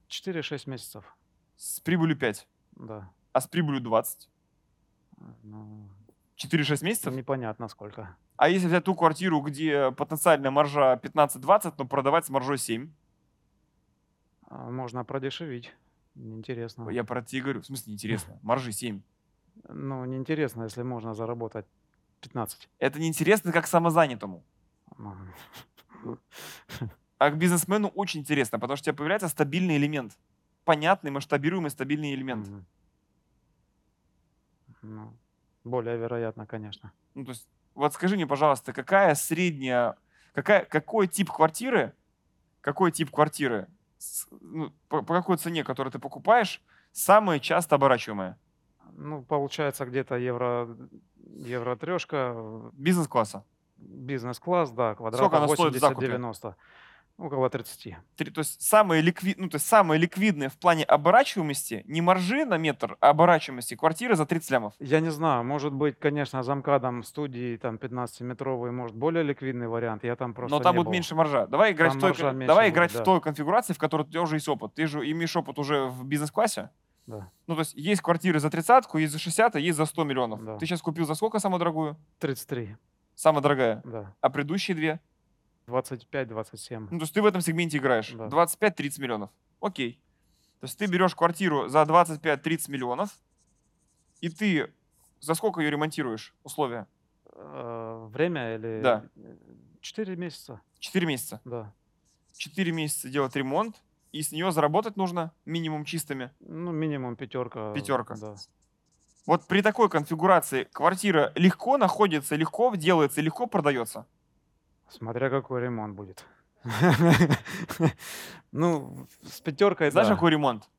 4-6 месяцев, С прибылью 5, да. а с прибылью 20. Ну, 4-6 месяцев? непонятно сколько. А если взять ту квартиру, где потенциальная маржа 15-20, но продавать с маржой 7? А, Можно продешевить. Неинтересно. Я про тебе говорю. В смысле неинтересно? Маржи 7. Ну, неинтересно, если можно заработать 15. Это неинтересно как самозанятому. А к бизнесмену очень интересно, потому что у тебя появляется стабильный элемент. Понятный, масштабируемый стабильный элемент. Ну, более вероятно, конечно. Ну, то есть, вот скажи мне, пожалуйста, какая средняя, какая, какой тип квартиры, какой тип квартиры, с- ну, по, по какой цене, которую ты покупаешь, самая часто оборачиваемая? Ну, получается где-то евро, евро трешка, Бизнес-класса. Бизнес-класс, да, в закупе? 80-90. Около 30. Три- То есть самые, ликви... ну, то есть самые ликвидные в плане оборачиваемости, не маржи на метр, а оборачиваемости квартиры за 30 лямов. Я не знаю, может быть, конечно, замкадом студии там 15-метровый, может, более ликвидный вариант. Я там просто Но там будет был. меньше маржа. Давай играть, Там в той, давай будет, играть в да. той конфигурации, в которой у тебя уже есть опыт. Ты же имеешь опыт уже в бизнес-классе. Да. Ну, то есть есть квартиры за тридцатку, есть за 60, а есть за 100 миллионов. Да. Ты сейчас купил за сколько самую дорогую? 33, Самая дорогая. да. А предыдущие две? 25-27. Ну, то есть ты в этом сегменте играешь. Да. 25-30 миллионов. Окей. То есть ты берешь квартиру за 25-30 миллионов, и ты за сколько ее ремонтируешь? Условия? Э, Время или... Да. 4 месяца, 4 месяца. да. 4 месяца делать ремонт, и с нее заработать нужно минимум чистыми. Ну, минимум пятерка. Пятерка. Да. Вот при такой конфигурации квартира легко находится, легко делается, легко продается. Смотря какой ремонт будет. Ну, с пятеркой, Знаешь, какой ремонт?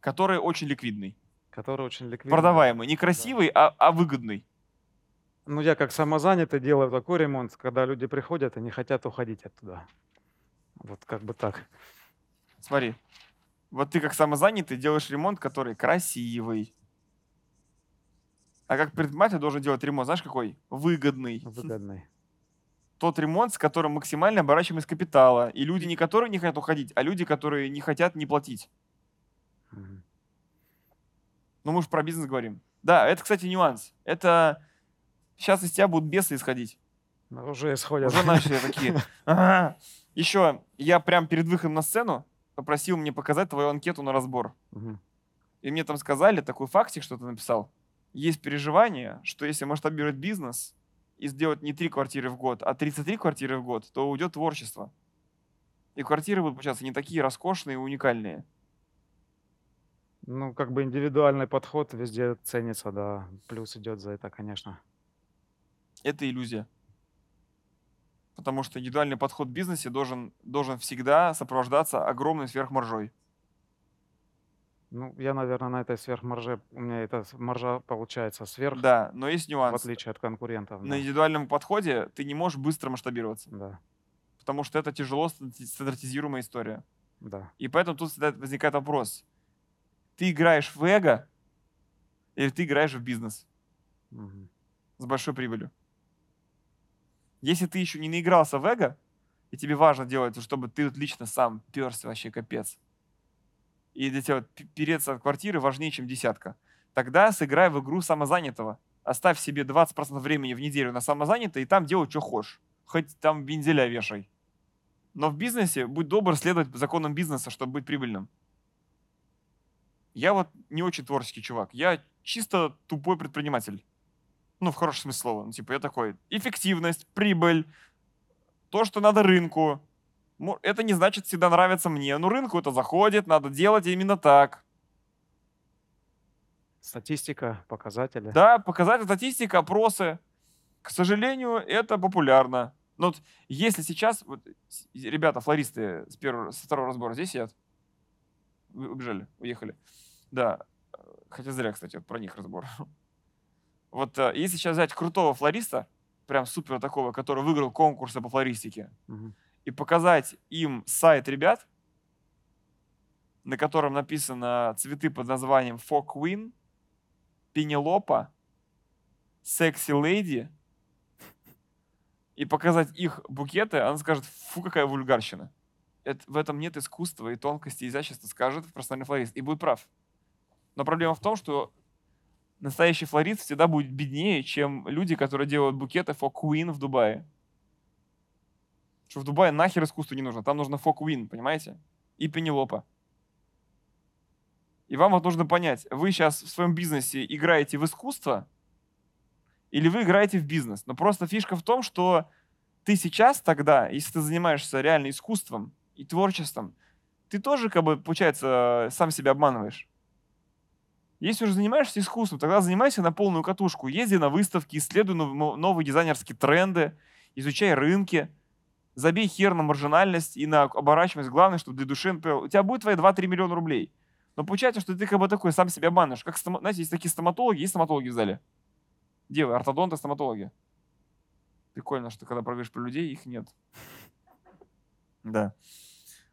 Который очень ликвидный. который очень ликвидный. Продаваемый. Не красивый, а, а выгодный. Ну, я как самозанятый делаю такой ремонт, когда люди приходят и не хотят уходить оттуда. Вот как бы так. Смотри. Вот ты как самозанятый делаешь ремонт, который красивый. А как предприниматель должен делать ремонт, знаешь, какой? Выгодный. Выгодный. Тот ремонт, с которым максимально оборачиваемость капитала. И люди, не которые не хотят уходить, а люди, которые не хотят не платить. Мгм. Ну, мы же про бизнес говорим. Да, это, кстати, нюанс. Это сейчас из тебя будут бесы исходить. Ну, Уже исходят. Уже начали такие. «Ага». Еще я прям перед выходом на сцену попросил мне показать твою анкету на разбор. И мне там сказали такой фактик, что ты написал. Есть переживание, что если масштабировать бизнес и сделать не три квартиры в год, а 33 квартиры в год, то уйдет творчество. И квартиры будут получаться не такие роскошные и уникальные. Ну, как бы индивидуальный подход везде ценится, да. Плюс идет за это, конечно. Это иллюзия. Потому что индивидуальный подход в бизнесе должен, должен всегда сопровождаться огромной сверхмаржой. Ну, я, наверное, на этой сверхмарже, у меня эта маржа получается сверх, Да, но есть в нюанс. отличие от конкурентов. На Да. индивидуальном подходе ты не можешь быстро масштабироваться, да, потому что это тяжело стандарти- стандартизируемая история. да. И поэтому тут всегда возникает вопрос. Ты играешь в эго или ты играешь в бизнес Мгм. с большой прибылью? Если ты еще не наигрался в эго, и тебе важно делать, чтобы ты вот лично сам перся вообще капец, и для тебя переться от квартиры важнее, чем десятка, тогда сыграй в игру самозанятого. Оставь себе 20% времени в неделю на самозанятое, и там делай, что хочешь. Хоть там вензеля вешай. Но в бизнесе будь добр следовать законам бизнеса, чтобы быть прибыльным. Я вот не очень творческий чувак. Я чисто тупой предприниматель. Ну, в хорошем смысле слова. Ну, типа, я такой, эффективность, прибыль, то, что надо рынку. Это не значит всегда нравится мне. Но рынку это заходит, надо делать именно так. Статистика, показатели. Да, показатели статистика, опросы. К сожалению, это популярно. Но вот если сейчас, вот, ребята, флористы с первого, со второго разбора здесь сидят, Вы- убежали, уехали. Да, хотя зря, кстати, вот про них разбор. Вот э, если сейчас взять крутого флориста, прям супер такого, который выиграл конкурсы по флористике, Мгм. И показать им сайт ребят, на котором написано цветы под названием For Queen, Пенелопа, Sexy Lady, и показать их букеты, она скажет, фу, какая вульгарщина. Это- в этом нет искусства и тонкости, и изящества, скажет профессиональный флорист. И будет прав. Но проблема в том, что настоящий флорист всегда будет беднее, чем люди, которые делают букеты for Queen в Дубае. Что в Дубае нахер искусство не нужно. Там нужно Queen, понимаете? И Пенелопа. И вам вот нужно понять, вы сейчас в своем бизнесе играете в искусство или вы играете в бизнес. Но просто фишка в том, что ты сейчас тогда, если ты занимаешься реально искусством и творчеством, ты тоже, как бы, получается, сам себя обманываешь. Если уже занимаешься искусством, тогда занимайся на полную катушку. Езди на выставки, исследуй новые дизайнерские тренды, изучай рынки, забей хер на маржинальность и на оборачиваемость. Главное, чтобы для души, например, у тебя будет твои 2-3 миллиона рублей. Но получается, что ты как бы такой сам себя обманываешь. Как, знаете, есть такие стоматологи, есть стоматологи в зале? Где вы? Ортодонты, стоматологи. Прикольно, что когда проверишь про людей, их нет. Да.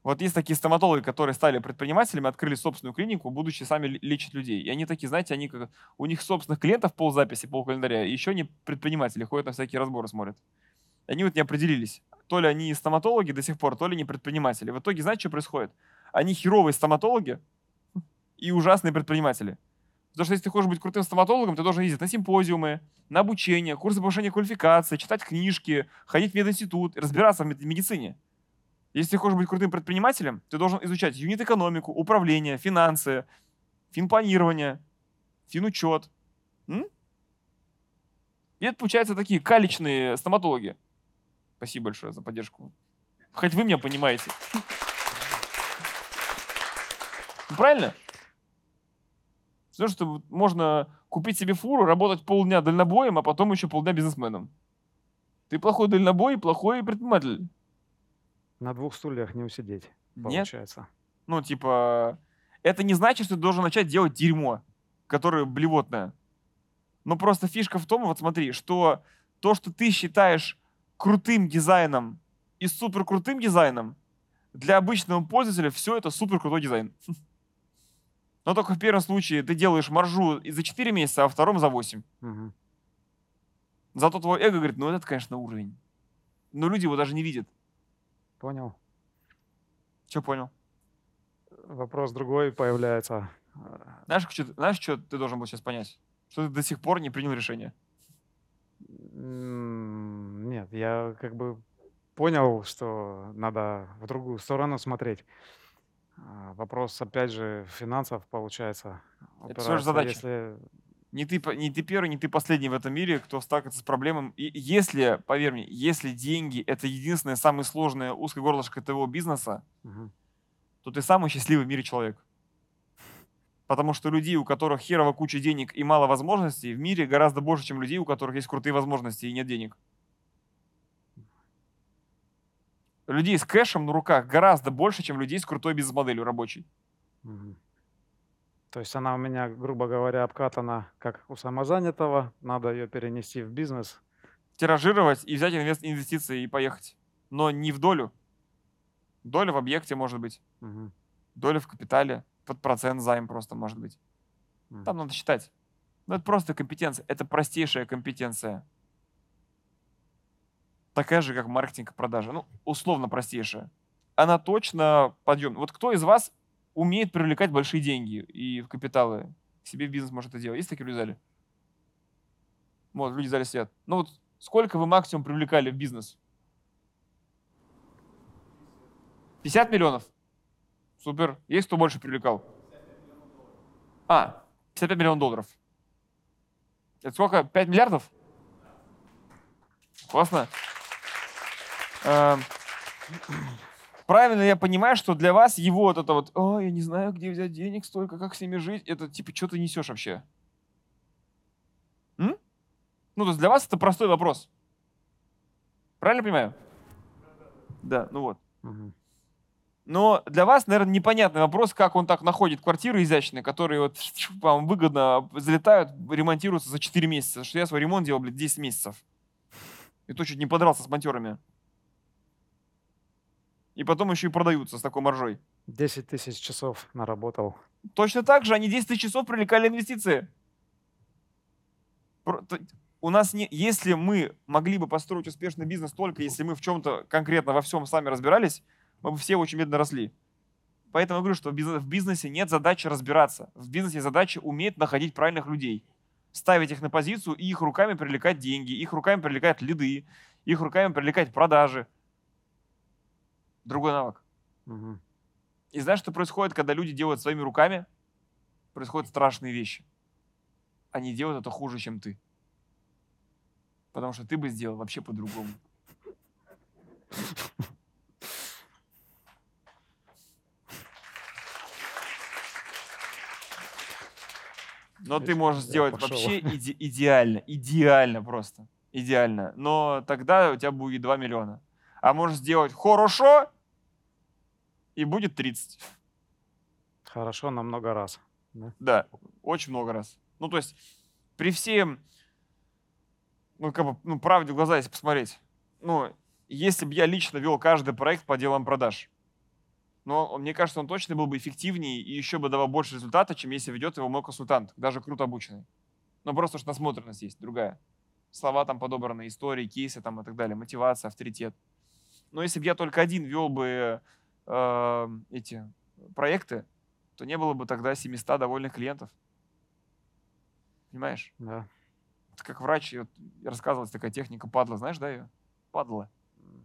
Вот есть такие стоматологи, которые стали предпринимателями, открыли собственную клинику, будучи сами ле- лечат людей. И они такие, знаете, они как, у них собственных клиентов ползаписи, полкалендаря, и еще не предприниматели, ходят на всякие разборы, смотрят. Они вот не определились. То ли они стоматологи до сих пор, то ли не предприниматели. В итоге, знаете, что происходит? Они херовые стоматологи и ужасные предприниматели. Потому что если ты хочешь быть крутым стоматологом, ты должен ездить на симпозиумы, на обучение, курсы повышения квалификации, читать книжки, ходить в мединститут, разбираться в мед- медицине. Если ты хочешь быть крутым предпринимателем, ты должен изучать юнит-экономику, управление, финансы, финпланирование, финучет. М? И это, получается, такие каличные стоматологи. Спасибо большое за поддержку. Хоть вы меня понимаете. Ну, Правильно? Потому что можно купить себе фуру, работать полдня дальнобоем, а потом еще полдня бизнесменом. Ты плохой дальнобой и плохой предприниматель. На двух стульях не усидеть, Нет. получается. Ну, типа, это не значит, что ты должен начать делать дерьмо, которое блевотное. Но просто фишка в том, вот смотри, что то, что ты считаешь крутым дизайном и супер крутым дизайном, для обычного пользователя все это супер крутой дизайн. Но только в первом случае ты делаешь маржу и за 4 месяца, а во втором за 8. Мгм. Зато твой эго говорит, ну этот, конечно, уровень. Но люди его даже не видят. Понял. Что понял? Вопрос другой появляется. Знаешь, что, знаешь, что ты должен был сейчас понять? Что ты до сих пор не принял решение. Нет, я как бы понял, что надо в другую сторону смотреть. А, Вопрос, опять же, финансов, получается. Это всё же упирается, задача. Если Не ты, не ты первый, не ты последний в этом мире, кто сталкивается с проблемами. И если, поверь мне, если деньги — это единственное, самое сложное узкое горлышко твоего бизнеса, Мгм. то ты самый счастливый в мире человек. Потому что людей, у которых херова куча денег и мало возможностей, в мире гораздо больше, чем людей, у которых есть крутые возможности и нет денег. Людей с кэшем на руках гораздо больше, чем людей с крутой бизнес-моделью рабочей. Мгм. То есть она у меня, грубо говоря, обкатана как у самозанятого, надо ее перенести в бизнес. тиражировать и взять инвест- инвестиции и поехать. Но не в долю. Доля в объекте может быть. Мгм. Доля в капитале. Под процент займ просто может быть. Там надо считать. Ну, это просто компетенция. Это простейшая компетенция. Такая же, как маркетинг и продажа. Ну, условно простейшая. Она точно подъем. Вот кто из вас умеет привлекать большие деньги и в капиталы? К себе в бизнес может это делать. Есть такие люди в зале? Вот, люди в зале сидят. Ну вот сколько вы максимум привлекали в бизнес? 50 миллионов? Супер. Есть кто больше привлекал? А, 55 миллионов долларов. Это сколько? 5 миллиардов? Классно. Эм, Правильно я понимаю, что для вас его вот это вот, о, я не знаю, где взять денег столько, как с ними жить, это типа, что ты несешь вообще? М? Ну, то есть для вас это простой вопрос. Правильно понимаю? Да, ну вот. Мгм. Но для вас, наверное, непонятный вопрос, как он так находит квартиры изящные, которые вот вам выгодно залетают, ремонтируются за 4 месяца. Что я свой ремонт делал, блядь, 10 месяцев. И то чуть не подрался с монтерами. И потом еще и продаются с такой маржой. 10 тысяч часов наработал. Точно так же они 10 тысяч часов привлекали инвестиции. У нас не, если мы могли бы построить успешный бизнес только если мы в чем-то конкретно во всем сами разбирались, мы бы все очень медленно росли. Поэтому я говорю, что в бизнес- в бизнесе нет задачи разбираться. В бизнесе задача уметь находить правильных людей, ставить их на позицию и их руками привлекать деньги, их руками привлекать лиды, их руками привлекать продажи. Другой навык. Мгм. И знаешь, что происходит, когда люди делают своими руками? Происходят страшные вещи. Они делают это хуже, чем ты. Потому что ты бы сделал вообще по-другому. Но ты можешь сделать пошел. вообще иде- идеально, идеально просто, идеально. Но тогда у тебя будет 2 миллиона. А можешь сделать хорошо, и будет 30. Хорошо на много раз. Да, очень много раз. Ну, то есть, при всем, ну, как бы, ну, правде в глаза, если посмотреть, ну, если бы я лично вел каждый проект по делам продаж, но мне кажется, он точно был бы эффективнее и еще бы давал больше результата, чем если ведет его мой консультант, даже круто обученный. Но просто что насмотренность есть другая. Слова там подобраны, истории, кейсы там и так далее, мотивация, авторитет. Но если бы я только один вел бы э, эти проекты, то не было бы тогда 700 довольных клиентов. Понимаешь? Да. Это как врач, вот, рассказывалась такая техника падла, знаешь, да, ее? Падла.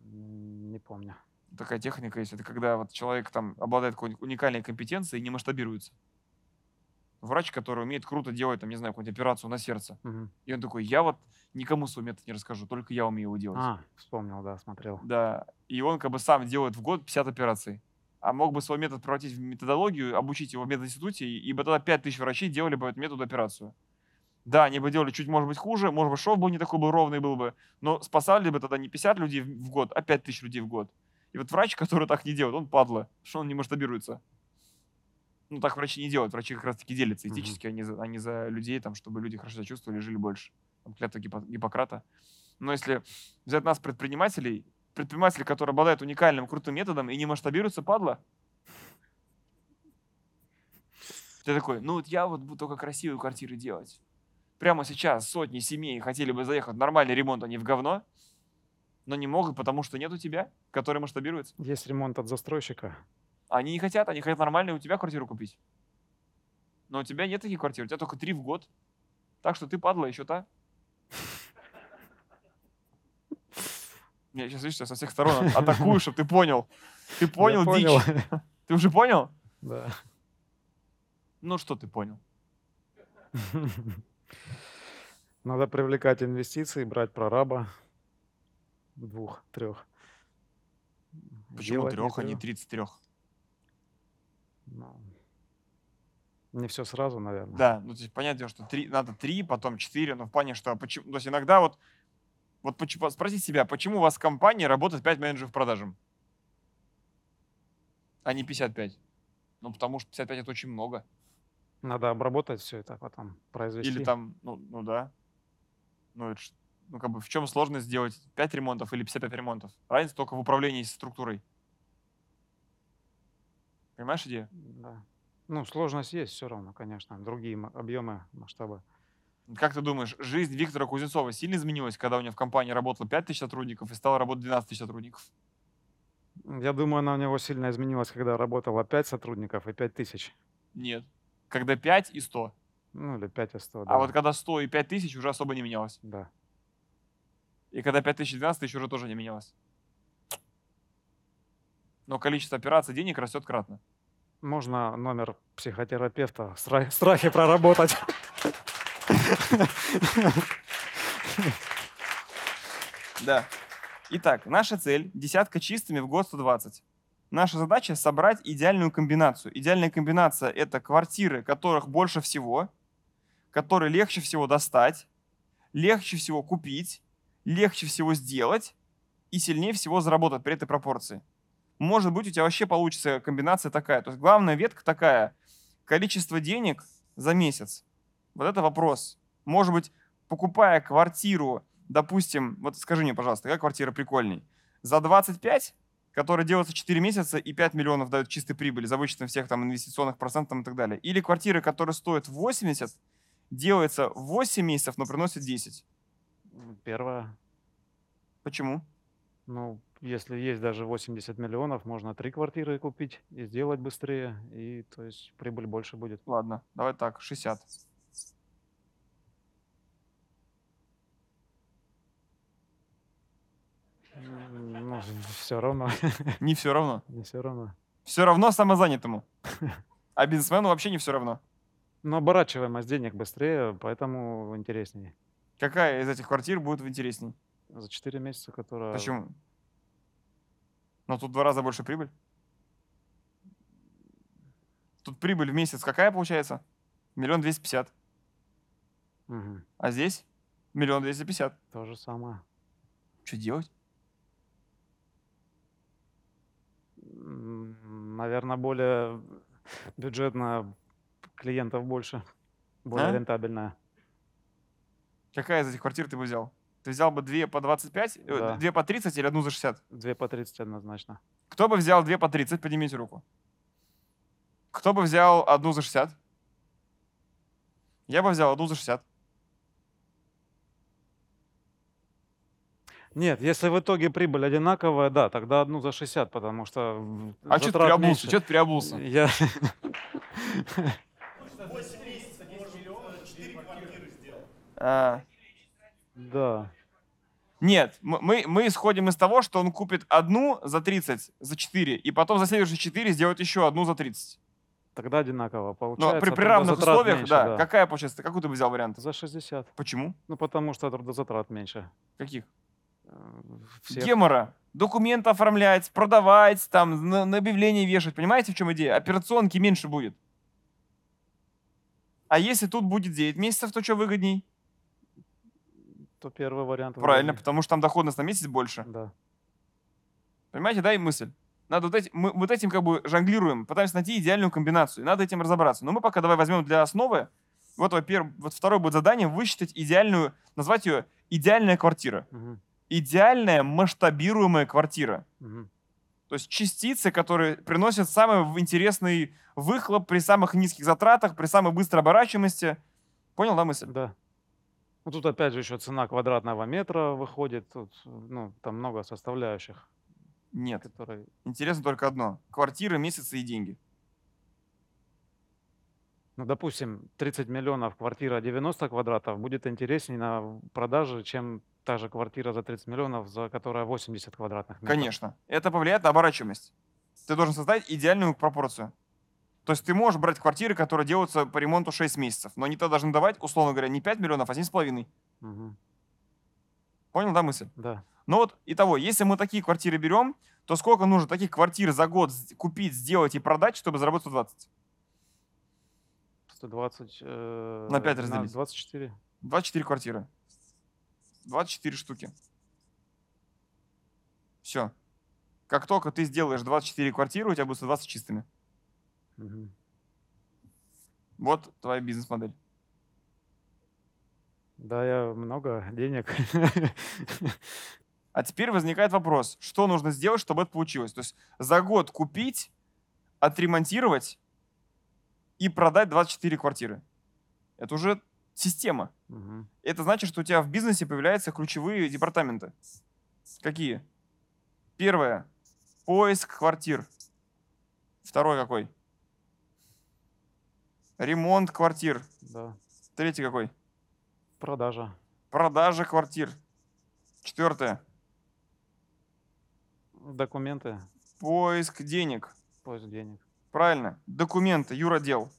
Не помню. Такая техника есть. Это когда вот человек там обладает какой-нибудь уникальной компетенцией и не масштабируется. Врач, который умеет круто делать, там, не знаю, какую-нибудь операцию на сердце. Мгм. И он такой, я вот никому свой метод не расскажу, только я умею его делать. А, вспомнил, да, смотрел. Да. И он как бы сам делает в год 50 операций. А мог бы свой метод превратить в методологию, обучить его в мединституте, и бы тогда 5000 врачей делали бы этот метод операцию. Да, они бы делали чуть, может быть, хуже, может быть, шов бы не такой бы ровный был бы, но спасали бы тогда не 50 людей в год, а 5000 людей в год. И вот врач, который так не делает, он падла, что он не масштабируется. Ну, так врачи не делают, врачи как раз-таки делятся этически, они, за, они за людей, там, чтобы люди хорошо себя чувствовали жили больше. Там, клятва Гиппо- Гиппократа. Но если взять нас, предпринимателей, предприниматель, который обладает уникальным, крутым методом и не масштабируется, падла. Ты такой, ну вот я вот буду только красивые квартиры делать. Прямо сейчас сотни семей хотели бы заехать в нормальный ремонт, а не в говно, но не могут, потому что нет у тебя, который масштабируется. Есть ремонт от застройщика. Они не хотят, они хотят нормальную у тебя квартиру купить. Но у тебя нет таких квартир, у тебя только три в год. Так что ты падла еще та. Я сейчас, видишь, тебя со всех сторон атакую, чтобы ты понял. Ты понял, Я дичь? Ты уже понял? Да. Ну что ты понял? Надо привлекать инвестиции, брать прораба. Двух, трех. Почему трех, а не 33? Ну, Не все сразу, наверное. Да, ну то есть понятное дело, что три, надо три, потом четыре, но в плане, что почему, то есть иногда вот, вот почему, спросите себя, почему у вас в компании работает 5 менеджеров продажам, а не 55? Ну, потому что 55 это очень много. Надо обработать все это, потом произвести. Или там, ну, ну да. Ну, это ну, как бы в чем сложность сделать 5 ремонтов или 55 ремонтов? Разница только в управлении структурой. Понимаешь идею? Да. Ну, сложность есть все равно, конечно. Другие объемы, масштабы. Как ты думаешь, жизнь Виктора Кузнецова сильно изменилась, когда у него в компании работало 5 тысяч сотрудников и стало работать 12 тысяч сотрудников? Я думаю, она у него сильно изменилась, когда работало 5 сотрудников и 5 тысяч. Нет. Когда 5 и 100. Ну, или 5 и 100, да. А вот когда 100 и 5 тысяч уже особо не менялось. Да. И когда 5 тысяч и 12 тысяч уже тоже не менялось. Но количество операций денег растет кратно. Можно номер психотерапевта стра- страхи проработать. Да. Итак, наша цель – десятка чистыми в год 120. Наша задача – собрать идеальную комбинацию. Идеальная комбинация – это квартиры, которых больше всего, которые легче всего достать, легче всего купить, легче всего сделать и сильнее всего заработать при этой пропорции. Может быть, у тебя вообще получится комбинация такая. То есть главная ветка такая – количество денег за месяц. Вот это вопрос. Может быть, покупая квартиру допустим, вот скажи мне, пожалуйста, какая квартира прикольней? За 25, которая делается 4 месяца и 5 миллионов дает чистой прибыли за вычетом всех там инвестиционных процентов и так далее. Или квартиры, которые стоят 80, делается 8 месяцев, но приносит 10. Первое. Почему? Ну, если есть даже 80 миллионов, можно три квартиры купить и сделать быстрее, и то есть прибыль больше будет. Ладно, давай так, 60. М, Ну, все равно, Не все равно. не все равно. Все равно самозанятому. А бизнесмену вообще не все равно. Но оборачиваемость денег быстрее, поэтому интереснее. Какая из этих квартир будет интересней? За 4 месяца, которая... Почему? Но тут в два раза больше прибыль. Тут прибыль в месяц какая получается? Миллион двести пятьдесят. А здесь миллион двести пятьдесят. То же самое. Что делать? Наверное, более бюджетно клиентов больше, более А? рентабельная. Какая из этих квартир ты бы взял? Ты взял бы две по 25, э, Да. две по 30 или одну за 60? Две по 30 однозначно. Кто бы взял две по 30, поднимите руку. Кто бы взял одну за 60? Я бы взял одну за 60. Нет, если в итоге прибыль одинаковая, да, тогда одну за 60, потому что А что ты приобулся? Что ты приобулся? Я... А, Да. Нет, мы, мы исходим из того, что он купит одну за 30, за 4, и потом за следующие 4 сделает еще одну за 30. Тогда одинаково Но получается. при, при трудозатрат равных условиях, меньше, да, Какая получается? Какой ты бы взял вариант? За 60. Почему? Ну, потому что трудозатрат меньше. Каких? Э, всех. Гемора. Документы оформлять, продавать, там, на, на объявление вешать. Понимаете, в чем идея? Операционки меньше будет. А если тут будет 9 месяцев, то что выгодней? То первый вариант. Правильно, выгоднее. потому что там доходность на месяц больше. Да. Понимаете, да, и мысль. Надо вот, эти, мы вот этим как бы жонглируем, пытаемся найти идеальную комбинацию. и Надо этим разобраться. Но мы пока давай возьмем для основы, вот, во-первых, вот второе будет задание, высчитать идеальную, назвать ее идеальная квартира. Мгм. Идеальная масштабируемая квартира. Мгм. То есть частицы, которые приносят самый интересный выхлоп при самых низких затратах, при самой быстрой оборачиваемости. Понял, да, мысль? Да. Ну, тут опять же еще цена квадратного метра выходит. Тут, ну, там много составляющих, Нет. которые... Интересно только одно. Квартиры, месяцы и деньги. Ну, допустим, 30 миллионов квартира 90 квадратов будет интереснее на продаже, чем та же квартира за 30 миллионов, за которая 80 квадратных метров. Конечно. Это повлияет на оборачиваемость. Ты должен создать идеальную пропорцию. То есть ты можешь брать квартиры, которые делаются по ремонту 6 месяцев, но они то должны давать, условно говоря, не 5 миллионов, а 7,5. Мгм. Понял, да, мысль? Да. Ну вот, итого, если мы такие квартиры берем, то сколько нужно таких квартир за год купить, сделать и продать, чтобы заработать 120? 120... э, На пять на разделить. 24. 24 квартиры. 24 штуки. Все. Как только ты сделаешь 24 квартиры, у тебя будет 120 чистыми. Мгм. Вот твоя бизнес-модель. Да, я много денег. А теперь возникает вопрос, что нужно сделать, чтобы это получилось? То есть за год купить, отремонтировать и продать 24 квартиры. Это уже система. Мгм. Это значит, что у тебя в бизнесе появляются ключевые департаменты. Какие? Первое. Поиск квартир. Второй какой? Ремонт квартир. Да. Третий какой? Продажа. Продажа квартир. Четвертое. Документы. Поиск денег. Поиск денег. Правильно. Документы. Юродел.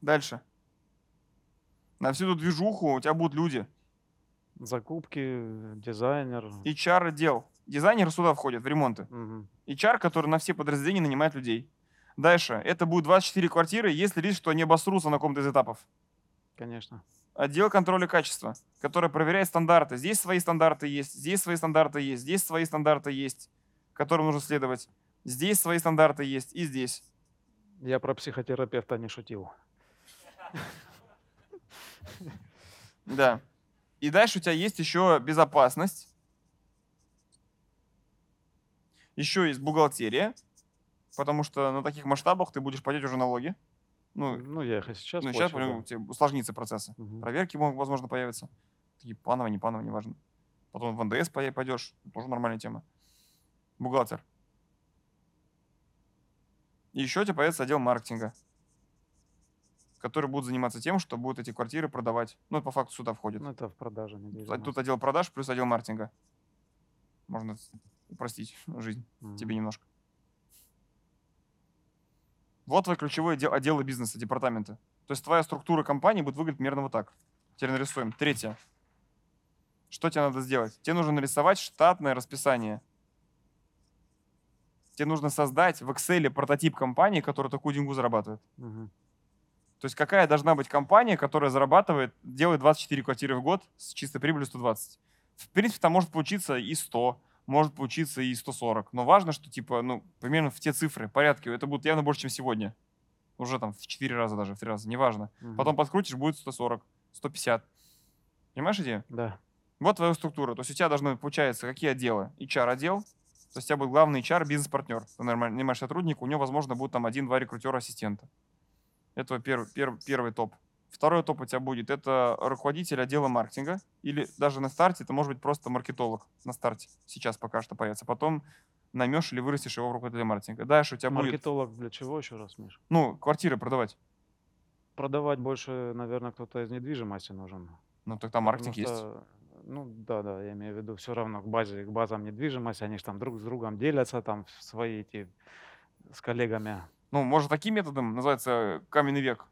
Дальше. На всю эту движуху у тебя будут люди. Закупки, дизайнер. HR отдел. Дизайнеры сюда входят, в ремонты. Мгм. HR, который на все подразделения нанимает людей. Дальше. Это будет 24 квартиры, если риск, что они обосрутся на каком-то из этапов. Конечно. Отдел контроля качества, который проверяет стандарты. Здесь свои стандарты есть, здесь свои стандарты есть, здесь свои стандарты есть, которым нужно следовать. Здесь свои стандарты есть и здесь. Я про психотерапевта не шутил. Да. И дальше у тебя есть еще безопасность. Еще есть бухгалтерия, потому что на таких масштабах ты будешь платить уже налоги. Ну, Ну, я их и сейчас ну сейчас плачу, да. тебе усложнится процессы. Мгм. Проверки возможно, появятся. Такие пановые, не пановые, неважно. Потом в НДС пой- пойдешь. Тоже нормальная тема. Бухгалтер. И еще у тебя появится отдел маркетинга, который будет заниматься тем, что будут эти квартиры продавать. Ну, это по факту сюда входит. Ну, это в продаже недвижимости. Тут отдел продаж плюс отдел маркетинга. Можно упростить жизнь Мгм. тебе немножко. Вот твои ключевые отдел- отделы бизнеса, департаменты. То есть твоя структура компании будет выглядеть примерно вот так. Теперь нарисуем. Третье. Что тебе надо сделать? Тебе нужно нарисовать штатное расписание. Тебе нужно создать в Excel прототип компании, которая такую деньгу зарабатывает. Мгм. То есть какая должна быть компания, которая зарабатывает, делает 24 квартиры в год с чистой прибылью 120. В принципе, там может получиться и 100, может получиться и 140. Но важно, что типа, ну, примерно в те цифры, порядки, это будет явно больше, чем сегодня. Уже там в 4 раза даже, в 3 раза, неважно. Мгм. Потом подкрутишь, будет 140, 150. Понимаешь идею? Да. Вот твоя структура. То есть у тебя должны, получается, какие отделы? HR-отдел, то есть у тебя будет главный HR, бизнес-партнер. Ты нанимаешь сотрудника, у него, возможно, будет там один-два рекрутера-ассистента. Это первый, первый, первый топ. Второй топ у тебя будет, это руководитель отдела маркетинга, или даже на старте это может быть просто маркетолог на старте, сейчас пока что появится. Потом наймешь или вырастешь его в руководителя маркетинга. Дальше у тебя будет, Маркетолог для чего еще раз, Миш? ну, квартиры продавать. Продавать больше, наверное, кто-то из недвижимости нужен. Ну, так там маркетинг Потому есть. что, Ну, да, да, я имею в виду, все равно к базе, к базам недвижимости, они же там друг с другом делятся, там свои эти с коллегами. Ну, может, таким методом называется каменный век,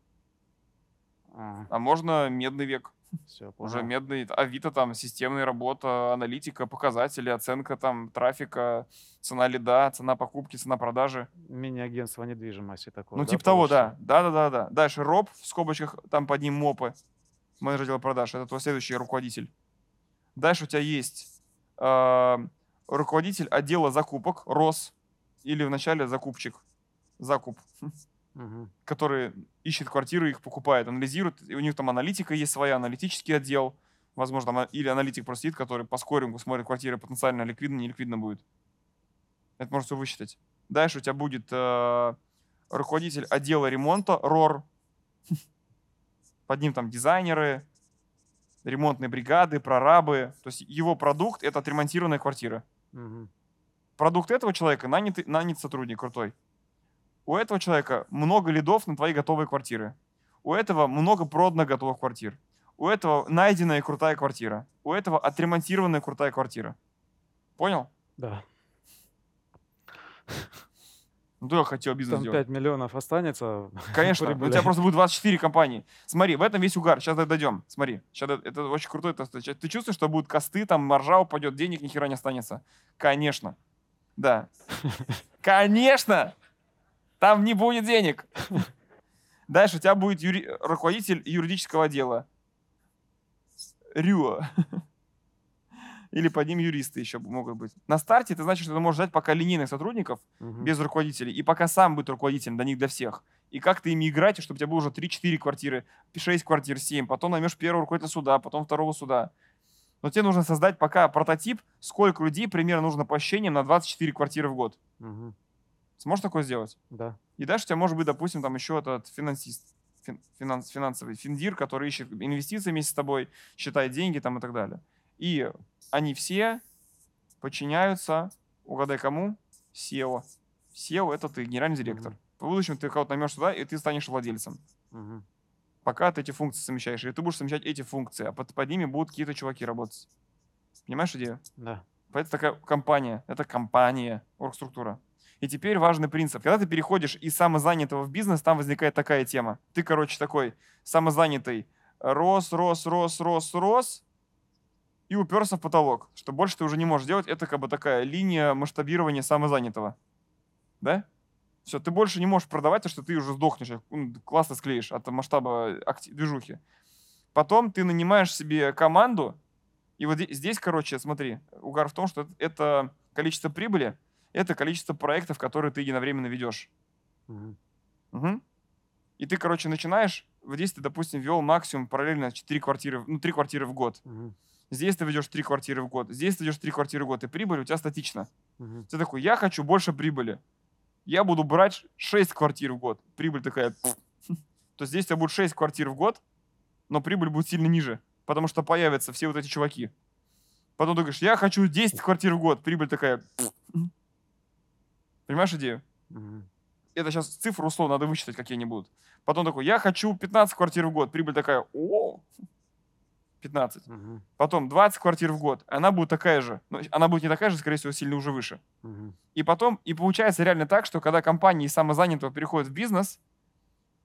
а можно медный век. все, Уже медный, Авито там, системная работа, аналитика, показатели, оценка там трафика, цена лида, цена покупки, цена продажи. Мини-агентство недвижимости такое. Ну, да, типа того, да. получится? Да, да, да, да. Дальше РОП, в скобочках, там под ним МОПы, менеджер отдела продаж, это твой следующий руководитель. Дальше у тебя есть э, руководитель отдела закупок, РОС, или вначале закупчик, закуп, Мгм. который ищет квартиры, их покупает, анализирует. И у них там аналитика есть своя, аналитический отдел. Возможно, там, или аналитик просто сидит, который по скорингу смотрит квартиры потенциально ликвидно, не ликвидно будет. Это можно все высчитать. Дальше у тебя будет э, руководитель отдела ремонта, РОР. Под ним там дизайнеры, ремонтные бригады, прорабы. То есть его продукт — это отремонтированная квартира. Мгм. Продукт этого человека нанят, нанят сотрудник крутой. У этого человека много лидов на твои готовые квартиры. У этого много проданных готовых квартир. У этого найденная крутая квартира. У этого отремонтированная крутая квартира. Понял? Да. Ну, ты как хотел бизнес Там делать. 5 миллионов останется. Конечно, у тебя просто будет 24 компании. Смотри, в этом весь угар. Сейчас дойдем. Смотри, сейчас это очень крутой. тест. Ты чувствуешь, что будут косты, там маржа упадет, денег ни хера не останется? Конечно. Да. Конечно! Там не будет денег. Дальше у тебя будет юри- руководитель юридического отдела. РЮА. Или под ним юристы еще могут быть. На старте это значит, что ты можешь взять пока линейных сотрудников, Мгм. без руководителей, и пока сам быть руководителем для них, для всех. И как ты ими играть, чтобы у тебя было уже 3-4 квартиры, 6 квартир, 7, потом наймешь первого руководителя суда, потом второго суда. Но тебе нужно создать пока прототип, сколько людей примерно нужно по ощущениям на 24 квартиры в год. Мгм. Сможешь такое сделать? Да. И дальше у тебя может быть, допустим, там еще этот финансист, фин- финанс, финансовый финдир, который ищет инвестиции вместе с тобой, считает деньги там и так далее. И они все подчиняются, угадай кому? SEO. SEO — это ты, генеральный директор. Мгм. В будущем ты кого-то наймешь туда, и ты станешь владельцем. Мгм. Пока ты эти функции совмещаешь, и ты будешь совмещать эти функции, а под, под ними будут какие-то чуваки работать. Понимаешь идею? Да. Это такая компания, это компания, оргструктура. И теперь важный принцип. Когда ты переходишь из самозанятого в бизнес, там возникает такая тема. Ты, короче, такой самозанятый, рос, рос, рос, рос, рос, и уперся в потолок. Что больше ты уже не можешь делать. Это как бы такая линия масштабирования самозанятого. Да? Все, ты больше не можешь продавать, потому что ты уже сдохнешь, классно склеишь от масштаба движухи. Потом ты нанимаешь себе команду, и вот зде- здесь, короче, смотри, угар в том, что это количество прибыли, это количество проектов, которые ты единовременно ведешь. Мгм. Мгм. И ты, короче, начинаешь вот здесь ты, допустим, вел максимум параллельно 4 квартиры, ну, 3 квартиры в год. Мгм. Здесь ты ведешь 3 квартиры в год, здесь ты ведешь 3 квартиры в год, и прибыль у тебя статична. Мгм. Ты такой, я хочу больше прибыли. Я буду брать 6 квартир в год. Прибыль такая, то здесь у тебя будет 6 квартир в год, но прибыль будет сильно ниже, потому что появятся все вот эти чуваки. Потом ты говоришь, я хочу 10 квартир в год. Прибыль такая. Понимаешь идею? Мгм. Это сейчас цифры условно надо высчитать, какие они будут. Потом такой, я хочу 15 квартир в год. Прибыль такая, о, 15. Мгм. Потом 20 квартир в год. Она будет такая же. Но она будет не такая же, скорее всего, сильно уже выше. Мгм. И потом, и получается реально так, что когда компания из самозанятого переходит в бизнес,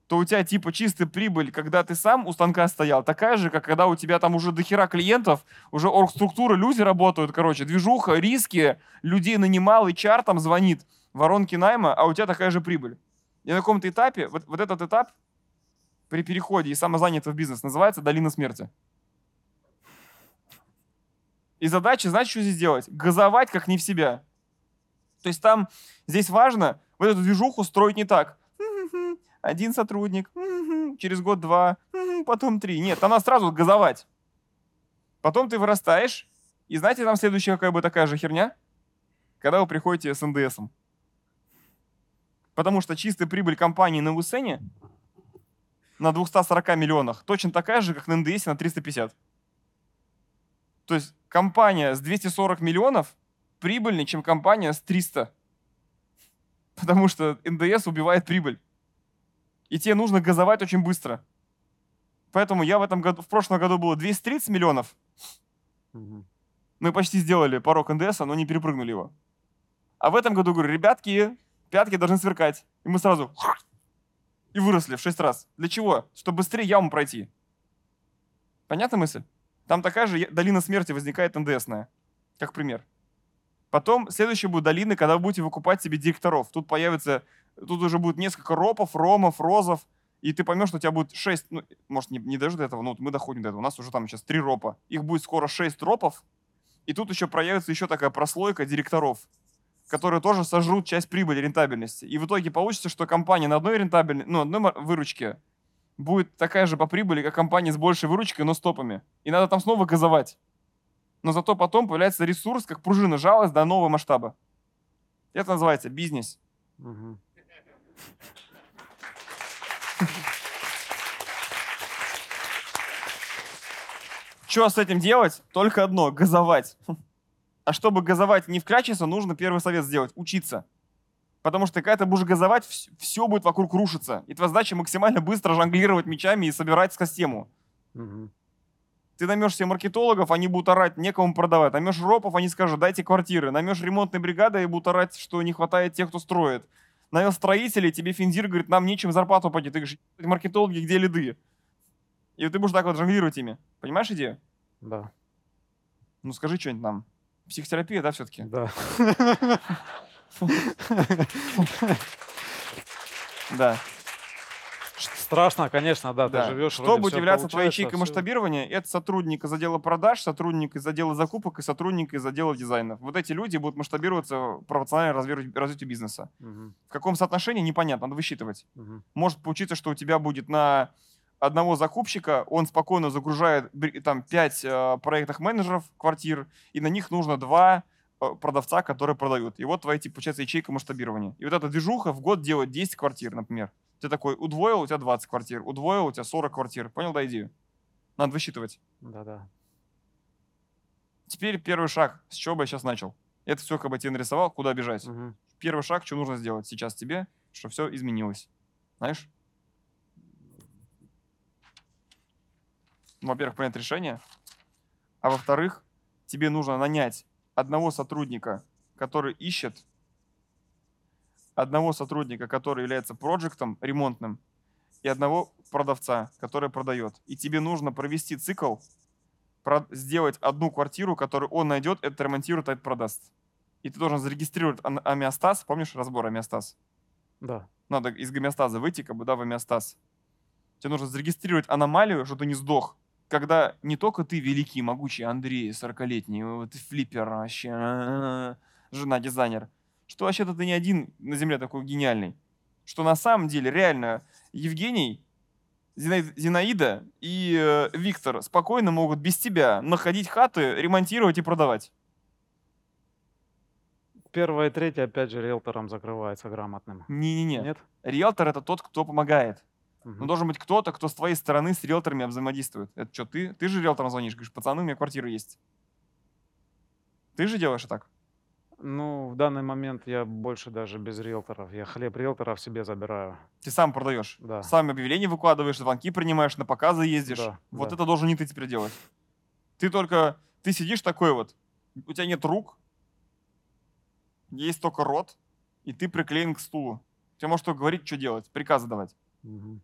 то у тебя типа чистая прибыль, когда ты сам у станка стоял, такая же, как когда у тебя там уже дохера клиентов, уже оргструктура, люди работают, короче, движуха, риски, людей нанимал, и чар там звонит, воронки найма, а у тебя такая же прибыль. И на каком-то этапе, вот, вот этот этап при переходе из самозанятого в бизнес называется долина смерти. И задача, знаете, что здесь делать? Газовать как не в себя. То есть там, здесь важно вот эту движуху строить не так. Один сотрудник, через год-два, мгм, потом три. Нет, там надо сразу газовать. Потом ты вырастаешь, и знаете, там следующая какая бы такая же херня? Когда вы приходите с НДСом. Потому что чистая прибыль компании на Вусене на 240 миллионах точно такая же, как на НДС на 350. То есть компания с 240 миллионов прибыльнее, чем компания с 300. Потому что НДС убивает прибыль. И тебе нужно газовать очень быстро. Поэтому я в этом году, в прошлом году было 230 миллионов. Мы почти сделали порог НДС, но не перепрыгнули его. А в этом году говорю, ребятки, пятки должны сверкать. И мы сразу и выросли в 6 раз. Для чего? Чтобы быстрее яму пройти. Понятна мысль? Там такая же долина смерти возникает НДСная, как пример. Потом следующие будут долины, когда вы будете выкупать себе директоров. Тут появится, тут уже будет несколько ропов, ромов, розов, и ты поймешь, что у тебя будет 6, ну, может, не, не даже до этого, но вот мы доходим до этого. У нас уже там сейчас 3 ропа. Их будет скоро 6 ропов, и тут еще проявится еще такая прослойка директоров, которые тоже сожрут часть прибыли, рентабельности. И в итоге получится, что компания на одной рентабельной, ну, одной выручке будет такая же по прибыли, как компания с большей выручкой, но с топами. И надо там снова газовать. Но зато потом появляется ресурс, как пружина жалость до нового масштаба. Это называется бизнес. Что с этим делать? Только одно – газовать. А чтобы газовать не вклячиться, нужно первый совет сделать – учиться. Потому что когда ты будешь газовать, все будет вокруг рушиться. И твоя задача максимально быстро жонглировать мечами и собирать систему. Мгм. Ты наймешь себе маркетологов, они будут орать, некому продавать. Наймешь ропов, они скажут, дайте квартиры. Наймешь ремонтные бригады, и будут орать, что не хватает тех, кто строит. Нанял строителей, тебе финзир говорит, нам нечем зарплату платить. Ты говоришь, «Ебать, маркетологи, где лиды? И вот ты будешь так вот жонглировать ими. Понимаешь идею? Да, Ну скажи что-нибудь нам. Психотерапия, да, все-таки? да. Да. Страшно, конечно, да, да. ты живешь, Что вроде будет всё являться твоей ячейкой масштабирования? Это сотрудник из отдела продаж, сотрудник из отдела закупок и сотрудник из отдела дизайна. Вот эти люди будут масштабироваться пропорционально развитию, развитию бизнеса. Мгм, В каком соотношении, непонятно, надо высчитывать. мгм, Может получиться, что у тебя будет на одного закупщика, он спокойно загружает там 5 проектных менеджеров квартир, и на них нужно два э, продавца, которые продают. И вот твоя, типа, получается, ячейка масштабирования. И вот эта движуха в год делает 10 квартир, например. Ты такой, удвоил, у тебя 20 квартир, удвоил, у тебя 40 квартир. Понял, да, идею? Надо высчитывать. Да-да. Теперь первый шаг, с чего бы я сейчас начал. Это все как бы тебе нарисовал, куда бежать. Мгм. Первый шаг, что нужно сделать сейчас тебе, чтобы все изменилось. Знаешь? Во-первых, принять решение. А во-вторых, тебе нужно нанять одного сотрудника, который ищет, одного сотрудника, который является проектом ремонтным, и одного продавца, который продает. И тебе нужно провести цикл, сделать одну квартиру, которую он найдет, это ремонтирует, а это продаст. И ты должен зарегистрировать амиостаз. Помнишь разбор амиостаз? Да. Надо из гомеостаза выйти, как бы, да, в амиостаз. Тебе нужно зарегистрировать аномалию, что ты не сдох. Когда не только ты великий, могучий Андрей, 40-летний, вот ты флиппер вообще, а, жена дизайнер, что вообще-то ты не один на земле такой гениальный. Что на самом деле реально Евгений Зина- Зинаида и э, Виктор спокойно могут без тебя находить хаты, ремонтировать и продавать. Первое и третье, опять же, риэлтором закрывается грамотным. Не-не-не. Нет? Риэлтор это тот, кто помогает. Мгм. Но должен быть кто-то, кто с твоей стороны с риэлторами взаимодействует. Это что, ты? Ты же риэлтором звонишь, говоришь, пацаны, у меня квартира есть. Ты же делаешь так? Ну, в данный момент я больше даже без риэлторов. Я хлеб риэлторов себе забираю. Ты сам продаешь. Да. Сам объявления выкладываешь, звонки принимаешь, на показы ездишь. Да, вот да. это должен не ты теперь делать. Ты только, ты сидишь такой вот, у тебя нет рук, есть только рот, и ты приклеен к стулу. Тебе можешь только говорить, что делать, приказы давать. Мгм.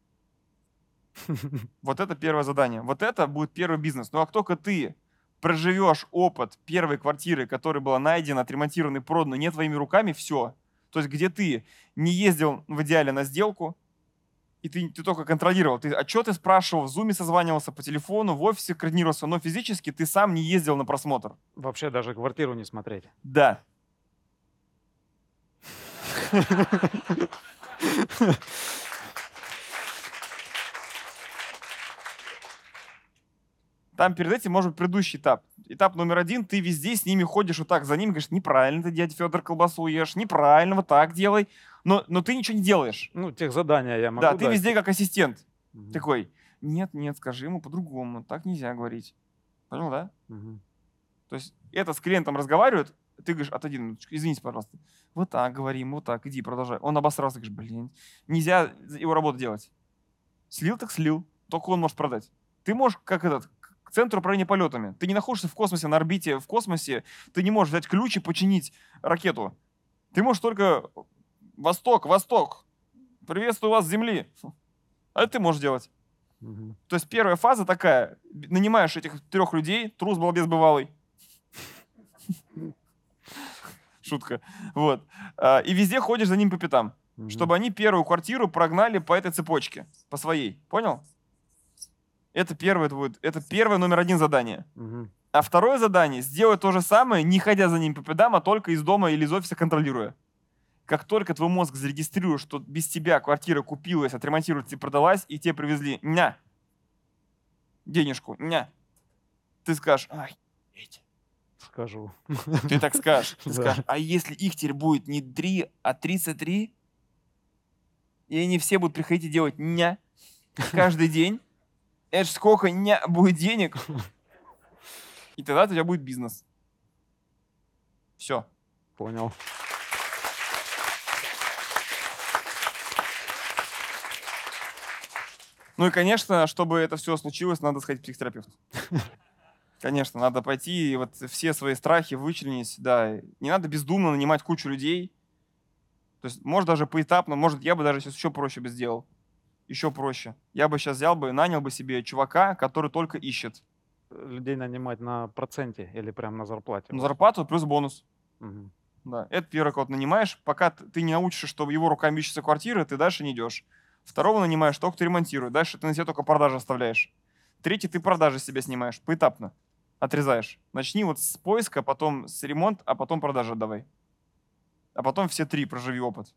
Вот это первое задание. Вот это будет первый бизнес. Ну а как только ты проживешь опыт первой квартиры, которая была найдена, отремонтирована и продана не твоими руками, все. То есть где ты не ездил в идеале на сделку, и ты, ты только контролировал. Ты отчеты спрашивал, в зуме созванивался по телефону, в офисе координировался, но физически ты сам не ездил на просмотр. Вообще даже квартиру не смотреть. Да. Там перед этим может быть предыдущий этап. Этап номер один, ты везде с ними ходишь вот так, за ними говоришь, неправильно ты, дядя Федор, колбасу ешь, неправильно, вот так делай. Но, но ты ничего не делаешь. Ну, тех задания я могу да, ты дать. везде как ассистент. Мгм. Такой, нет, нет, скажи ему по-другому, так нельзя говорить. Понял, да? Мгм. То есть это с клиентом разговаривают, ты говоришь, отойди, минуточку, извините, пожалуйста. Вот так говорим, вот так, иди, продолжай. Он обосрался, говоришь, блин, нельзя его работу делать. Слил так слил, только он может продать. Ты можешь, как этот, к центру управления полетами. Ты не находишься в космосе, на орбите в космосе, ты не можешь взять ключ и починить ракету. Ты можешь только Восток, Восток, приветствую вас с Земли. А это ты можешь делать. Мгм. То есть первая фаза такая. Нанимаешь этих трех людей, трус балбес бывалый. Шутка. Вот. А, И везде ходишь за ним по пятам, чтобы они первую квартиру прогнали по этой цепочке, по своей. Понял? Это первое будет, это первое номер один задание. Мгм. А второе задание сделать то же самое, не ходя за ним по пятам, а только из дома или из офиса контролируя. Как только твой мозг зарегистрирует, что без тебя квартира купилась, отремонтировалась и продалась, и тебе привезли ня, денежку, ня, ты скажешь, ай, эти. Скажу. Ты так скажешь. Ты Да. скажешь, а если их теперь будет не 3, а 33, и они все будут приходить и делать ня каждый день, это ж сколько ня будет денег, и тогда у тебя будет бизнес. Все. Понял. Ну и, конечно, чтобы это все случилось, надо сходить к психотерапевту. Конечно, надо пойти и вот все свои страхи вычленить, да. Не надо бездумно нанимать кучу людей. То есть, может, даже поэтапно, может, я бы даже сейчас еще проще бы сделал. Еще проще. Я бы сейчас взял бы, нанял бы себе чувака, который только ищет. Людей нанимать на проценте или прям на зарплате? На зарплату плюс бонус. Мгм. Да, это первый кого нанимаешь. Пока ты не научишься, чтобы его руками ищется квартира, ты дальше не идешь. Второго нанимаешь, только ты ремонтируешь. Дальше ты на себе только продажи оставляешь. Третий ты продажи себе снимаешь, поэтапно. Отрезаешь. Начни вот с поиска, потом с ремонт, а потом продажи отдавай. А потом все три проживи опыт.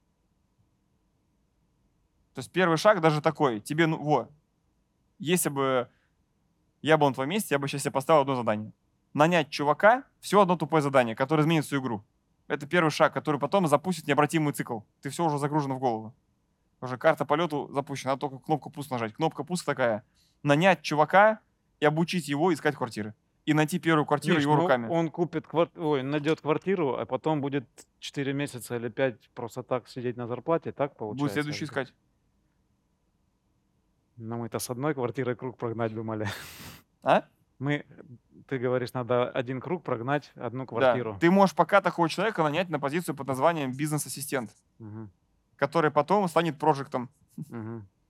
То есть первый шаг даже такой. Тебе, ну, во, если бы я был на твоем месте, я бы сейчас себе поставил одно задание. Нанять чувака, все одно тупое задание, которое изменит всю игру. Это первый шаг, который потом запустит необратимый цикл. Ты все уже загружено в голову. Уже карта полету запущена, надо только кнопку пуск нажать. Кнопка пуск такая. Нанять чувака и обучить его искать квартиры. И найти первую квартиру Миш, его ну, руками. Он купит квар... Ой, найдет квартиру, а потом будет 4 месяца или 5 просто так сидеть на зарплате, так получается? Будет следующий искать. Ну, мы-то с одной квартиры круг прогнать думали. А? Мы, ты говоришь, надо один круг прогнать, одну Да. квартиру. Ты можешь пока такого человека нанять на позицию под названием бизнес-ассистент, Мгм, который потом станет прожектом.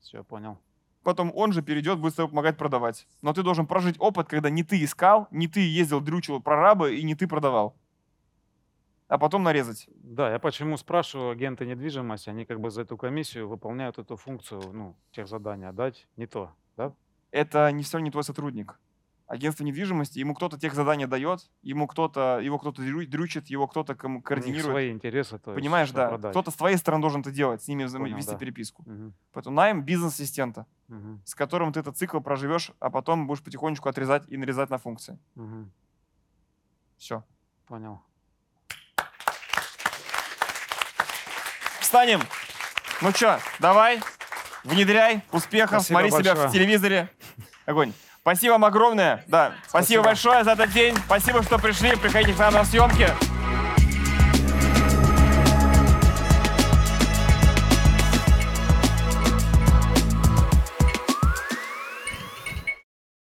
Все, понял. Потом он же перейдет, будет тебе помогать продавать. Но ты должен прожить опыт, когда не ты искал, не ты ездил, дрючил прорабы и не ты продавал. А потом нарезать. Да, я почему спрашиваю, агенты недвижимости, они как бы за эту комиссию выполняют эту функцию, ну, тех задания дать, не то, да? Это не все не твой сотрудник. агентство недвижимости, ему кто-то тех задания дает, ему кто-то, его кто-то дрю- дрючит, его кто-то кому- У них координирует. свои интересы. То есть, Понимаешь, да. продать. Кто-то с твоей стороны должен это делать, с ними Понял, вести да. переписку. Мгм, Поэтому найм бизнес-ассистента, мгм, с которым ты этот цикл проживешь, а потом будешь потихонечку отрезать и нарезать на функции. мгм. Все. Понял. Встанем. Ну что, давай, внедряй, успехов, Спасибо смотри себя в большое. телевизоре. Огонь. Спасибо вам огромное. Да, спасибо, Спасибо. большое за этот день. Спасибо, что пришли. Приходите к нам на съемки.